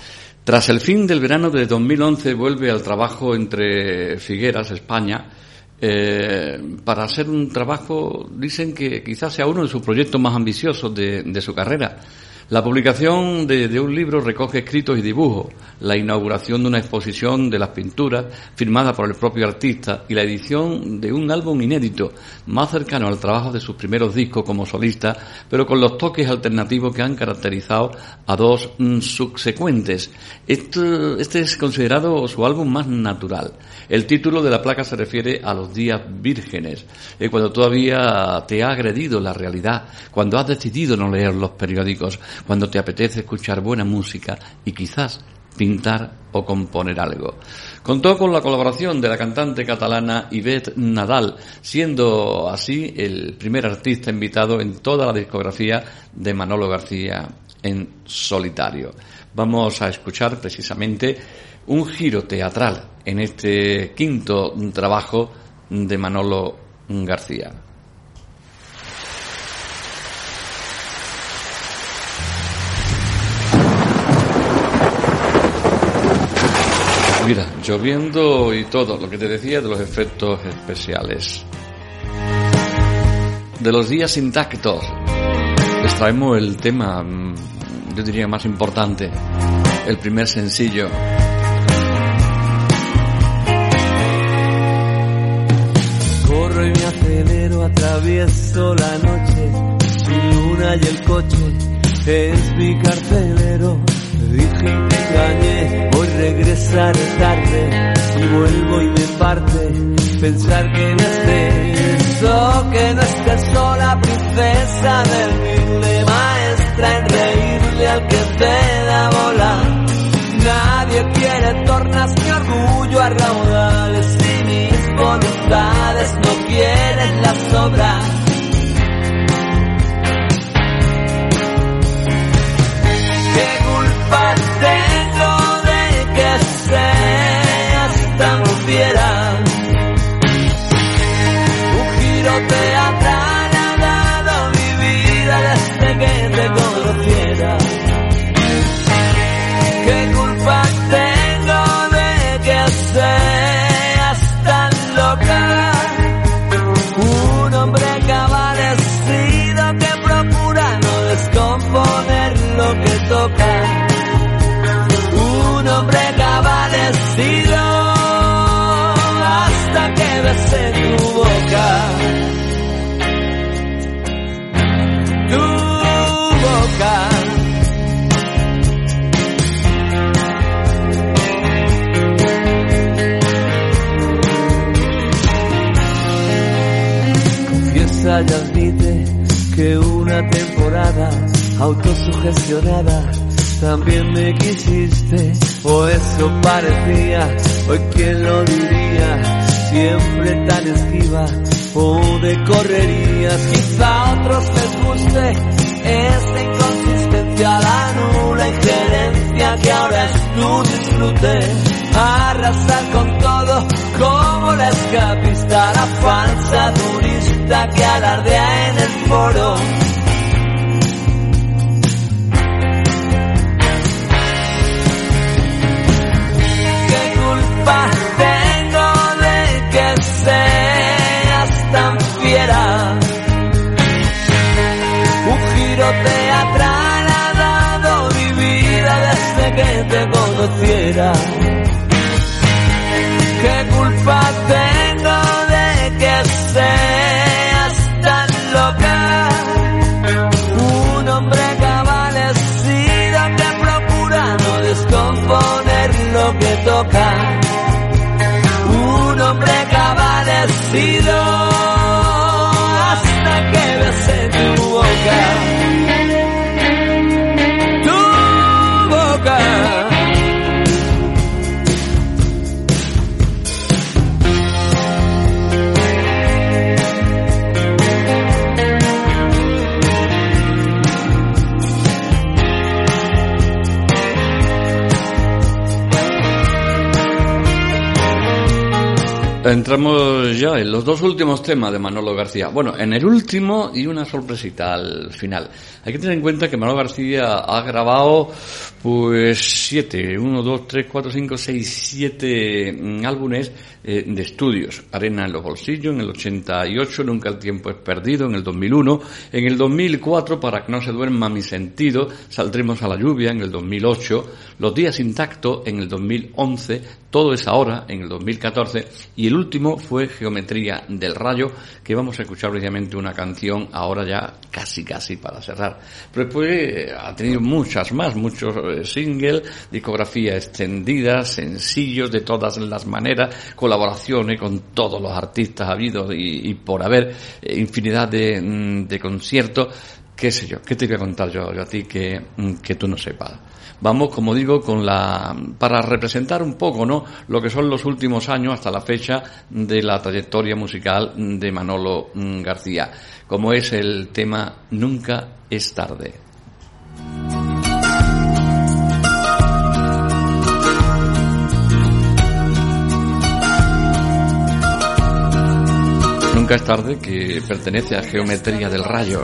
Tras el fin del verano de 2011 vuelve al trabajo entre Figueras, España, eh, para hacer un trabajo, dicen que quizás sea uno de sus proyectos más ambiciosos de, de su carrera. La publicación de, un libro recoge escritos y dibujos, la inauguración de una exposición de las pinturas firmada por el propio artista y la edición de un álbum inédito, más cercano al trabajo de sus primeros discos como solista, pero con los toques alternativos que han caracterizado a dos mm, subsecuentes. Este es considerado su álbum más natural. El título de la placa se refiere a los días vírgenes, eh, cuando todavía te ha agredido la realidad, cuando has decidido no leer los periódicos, cuando te apetece escuchar buena música y quizás pintar o componer algo. Contó con la colaboración de la cantante catalana Yvette Nadal, siendo así el primer artista invitado en toda la discografía de Manolo García en solitario. Vamos a escuchar precisamente un giro teatral en este quinto trabajo de Manolo García. Mira, lloviendo y todo, lo que te decía de los efectos especiales. De los días intactos, les traemos el tema, mm, yo diría más importante, el primer sencillo. Corro y me acelero, atravieso la noche, sin luna y el coche es mi carcelero. Dije y engañé, hoy regresaré tarde y vuelvo y me parte pensar que no estés, oh, que no estés sola, princesa del humilde maestra en reírle al que te da bola. Nadie quiere tornas mi orgullo a raudales y mis voluntades no quieren las obras. Bese tu boca. Tu boca. Confiesa y admite que una temporada autosugestionada también me quisiste, o eso parecía, hoy quién lo diría, siempre tan esquiva, o de correrías, quizá a otros les guste esta inconsistencia, la nula injerencia que ahora es tu disfrute, arrasar con todo como la escapista, la falsa turista que alardea en el foro. ¿Qué seas tan fiera? Un giro teatral ha dado mi vida desde que te conociera. Entramos ya en los dos últimos temas de Manolo García. Bueno, en el último y una sorpresita al final. Hay que tener en cuenta que Manolo García ha grabado pues siete, uno, dos, tres, cuatro, cinco, seis, siete mm, álbumes eh, de estudios. Arena en los bolsillos en el 88, Nunca el tiempo es perdido en el 2001, en el 2004 Para que no se duerma mi sentido, Saldremos a la lluvia en el 2008, Los días intactos en el 2011, Todo es ahora en el 2014 y el último fue Geometría del Rayo, que vamos a escuchar precisamente una canción ahora ya casi casi para cerrar. Pero después eh, ha tenido muchas más, muchos eh, singles, discografía extendida, sencillos de todas las maneras, colaboraciones con todos los artistas habidos y, por haber eh, infinidad de, mm, de conciertos. qué sé yo, qué te voy a contar yo, yo a ti que, mm, que tú no sepas. Vamos, como digo, con la, para representar un poco, ¿no? Lo que son los últimos años hasta la fecha de la trayectoria musical de Manolo mm, García, como es el tema Nunca es tarde. Nunca es tarde, que pertenece a Geometría del Rayo.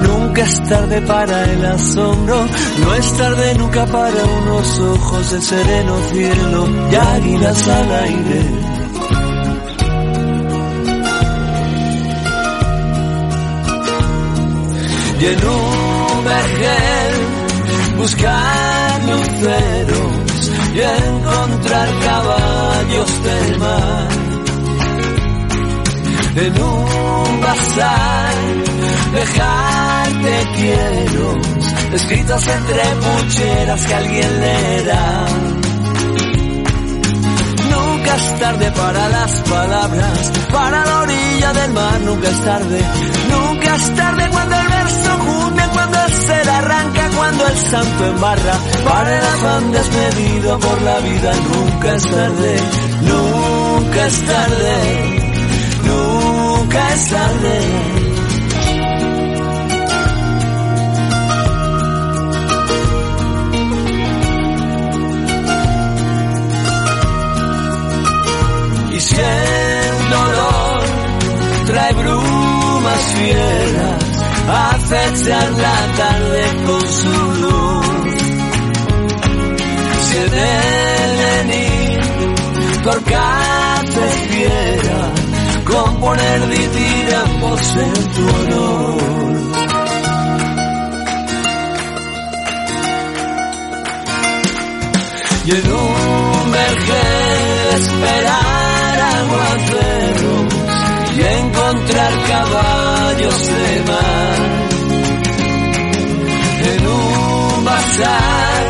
nunca es tarde para el asombro, no es tarde nunca para unos ojos de sereno cielo y águilas al aire. Y en un vergel buscar luceros y encontrar caballos del mar en un bazar, dejarte quiero, escritos entre pucheras que alguien leerá. Nunca es tarde para las palabras, para la orilla del mar, nunca es tarde, nunca es tarde cuando el verso junte, cuando el ser arranca, cuando el santo embarra, para el afán desmedido por la vida, nunca es tarde, nunca es tarde nunca es. Y si el dolor trae brumas fieras, acechar la tarde con su luz. Si en el venir torcate fiera, componer ditiramos en tu honor. Y en un vergel esperar aguaceros y encontrar caballos de mar. En un bazar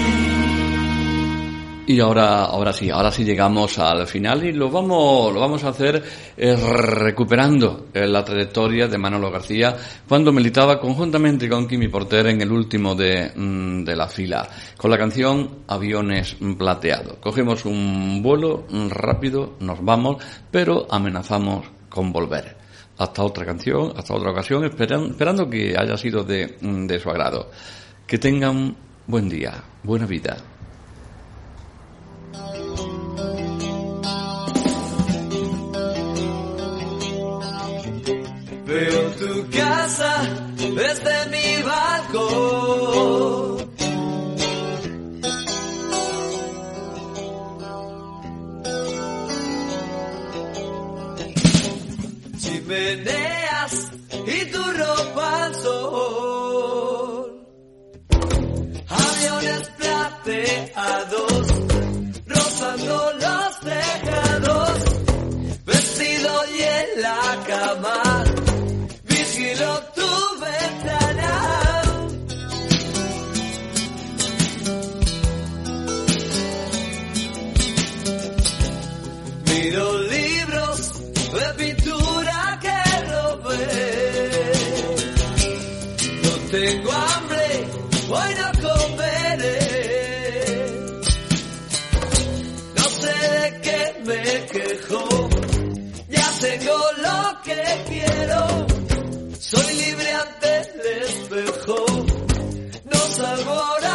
Y ahora, ahora sí, ahora sí llegamos al final y lo vamos, lo vamos a hacer eh, recuperando eh, la trayectoria de Manolo García cuando militaba conjuntamente con Kimi Porter en el último de, mm, de la fila, con la canción Aviones Plateados. Cogemos un vuelo mm, rápido, nos vamos, pero amenazamos con volver. Hasta otra canción, hasta otra ocasión, esperan- esperando que haya sido de, mm, de su agrado. Que tengan buen día, buena vida. Veo tu casa desde mi balcón. Chimeneas y tu ropa al sol. Aviones plateados rozando los tejados. Vestido y en la cama me quejo, ya tengo lo que quiero. Soy libre ante el espejo, no salgo ahora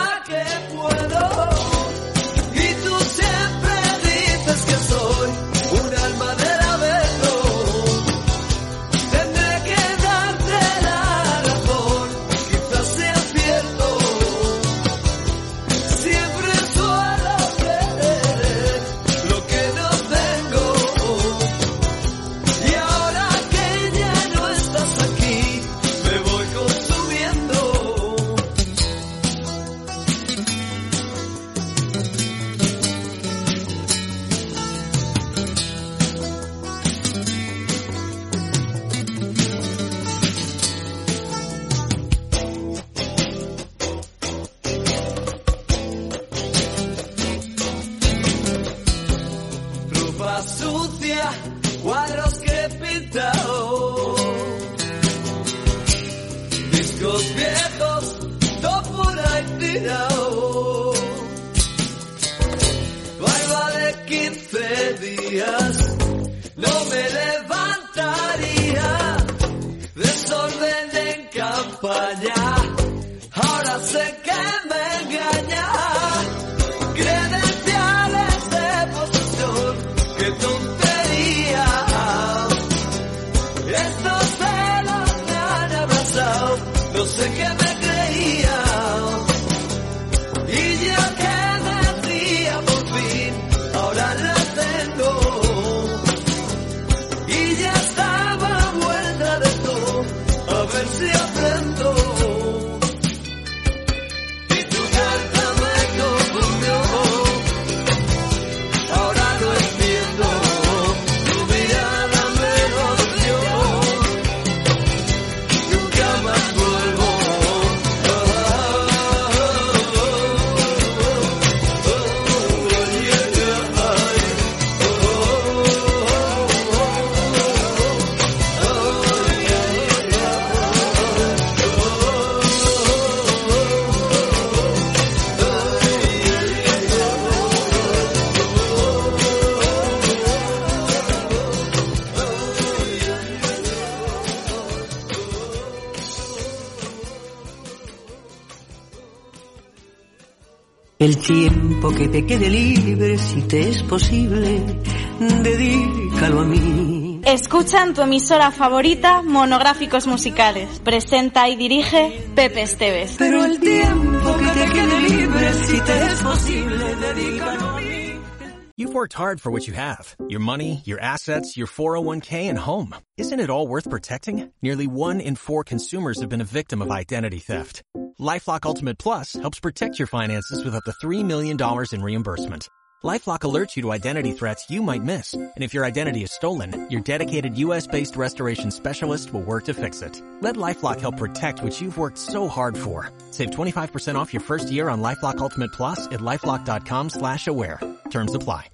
El tiempo que te quede libre, si te es posible, dedícalo a mí. Escucha en tu emisora favorita monográficos musicales. Presenta y dirige Pepe Esteves. Pero el tiempo que te quede libre, si te es posible, dedícalo a mí. You've worked hard for what you have your money, your assets, your 401k, and home. Isn't it all worth protecting? Nearly one in four consumers have been a victim of identity theft. Lifelock Ultimate Plus helps protect your finances with up to $3 million in reimbursement. LifeLock alerts you to identity threats you might miss. And if your identity is stolen, your dedicated US-based restoration specialist will work to fix it. Let LifeLock help protect what you've worked so hard for. Save 25% off your first year on LifeLock Ultimate Plus at LifeLock.com slash aware. Terms apply.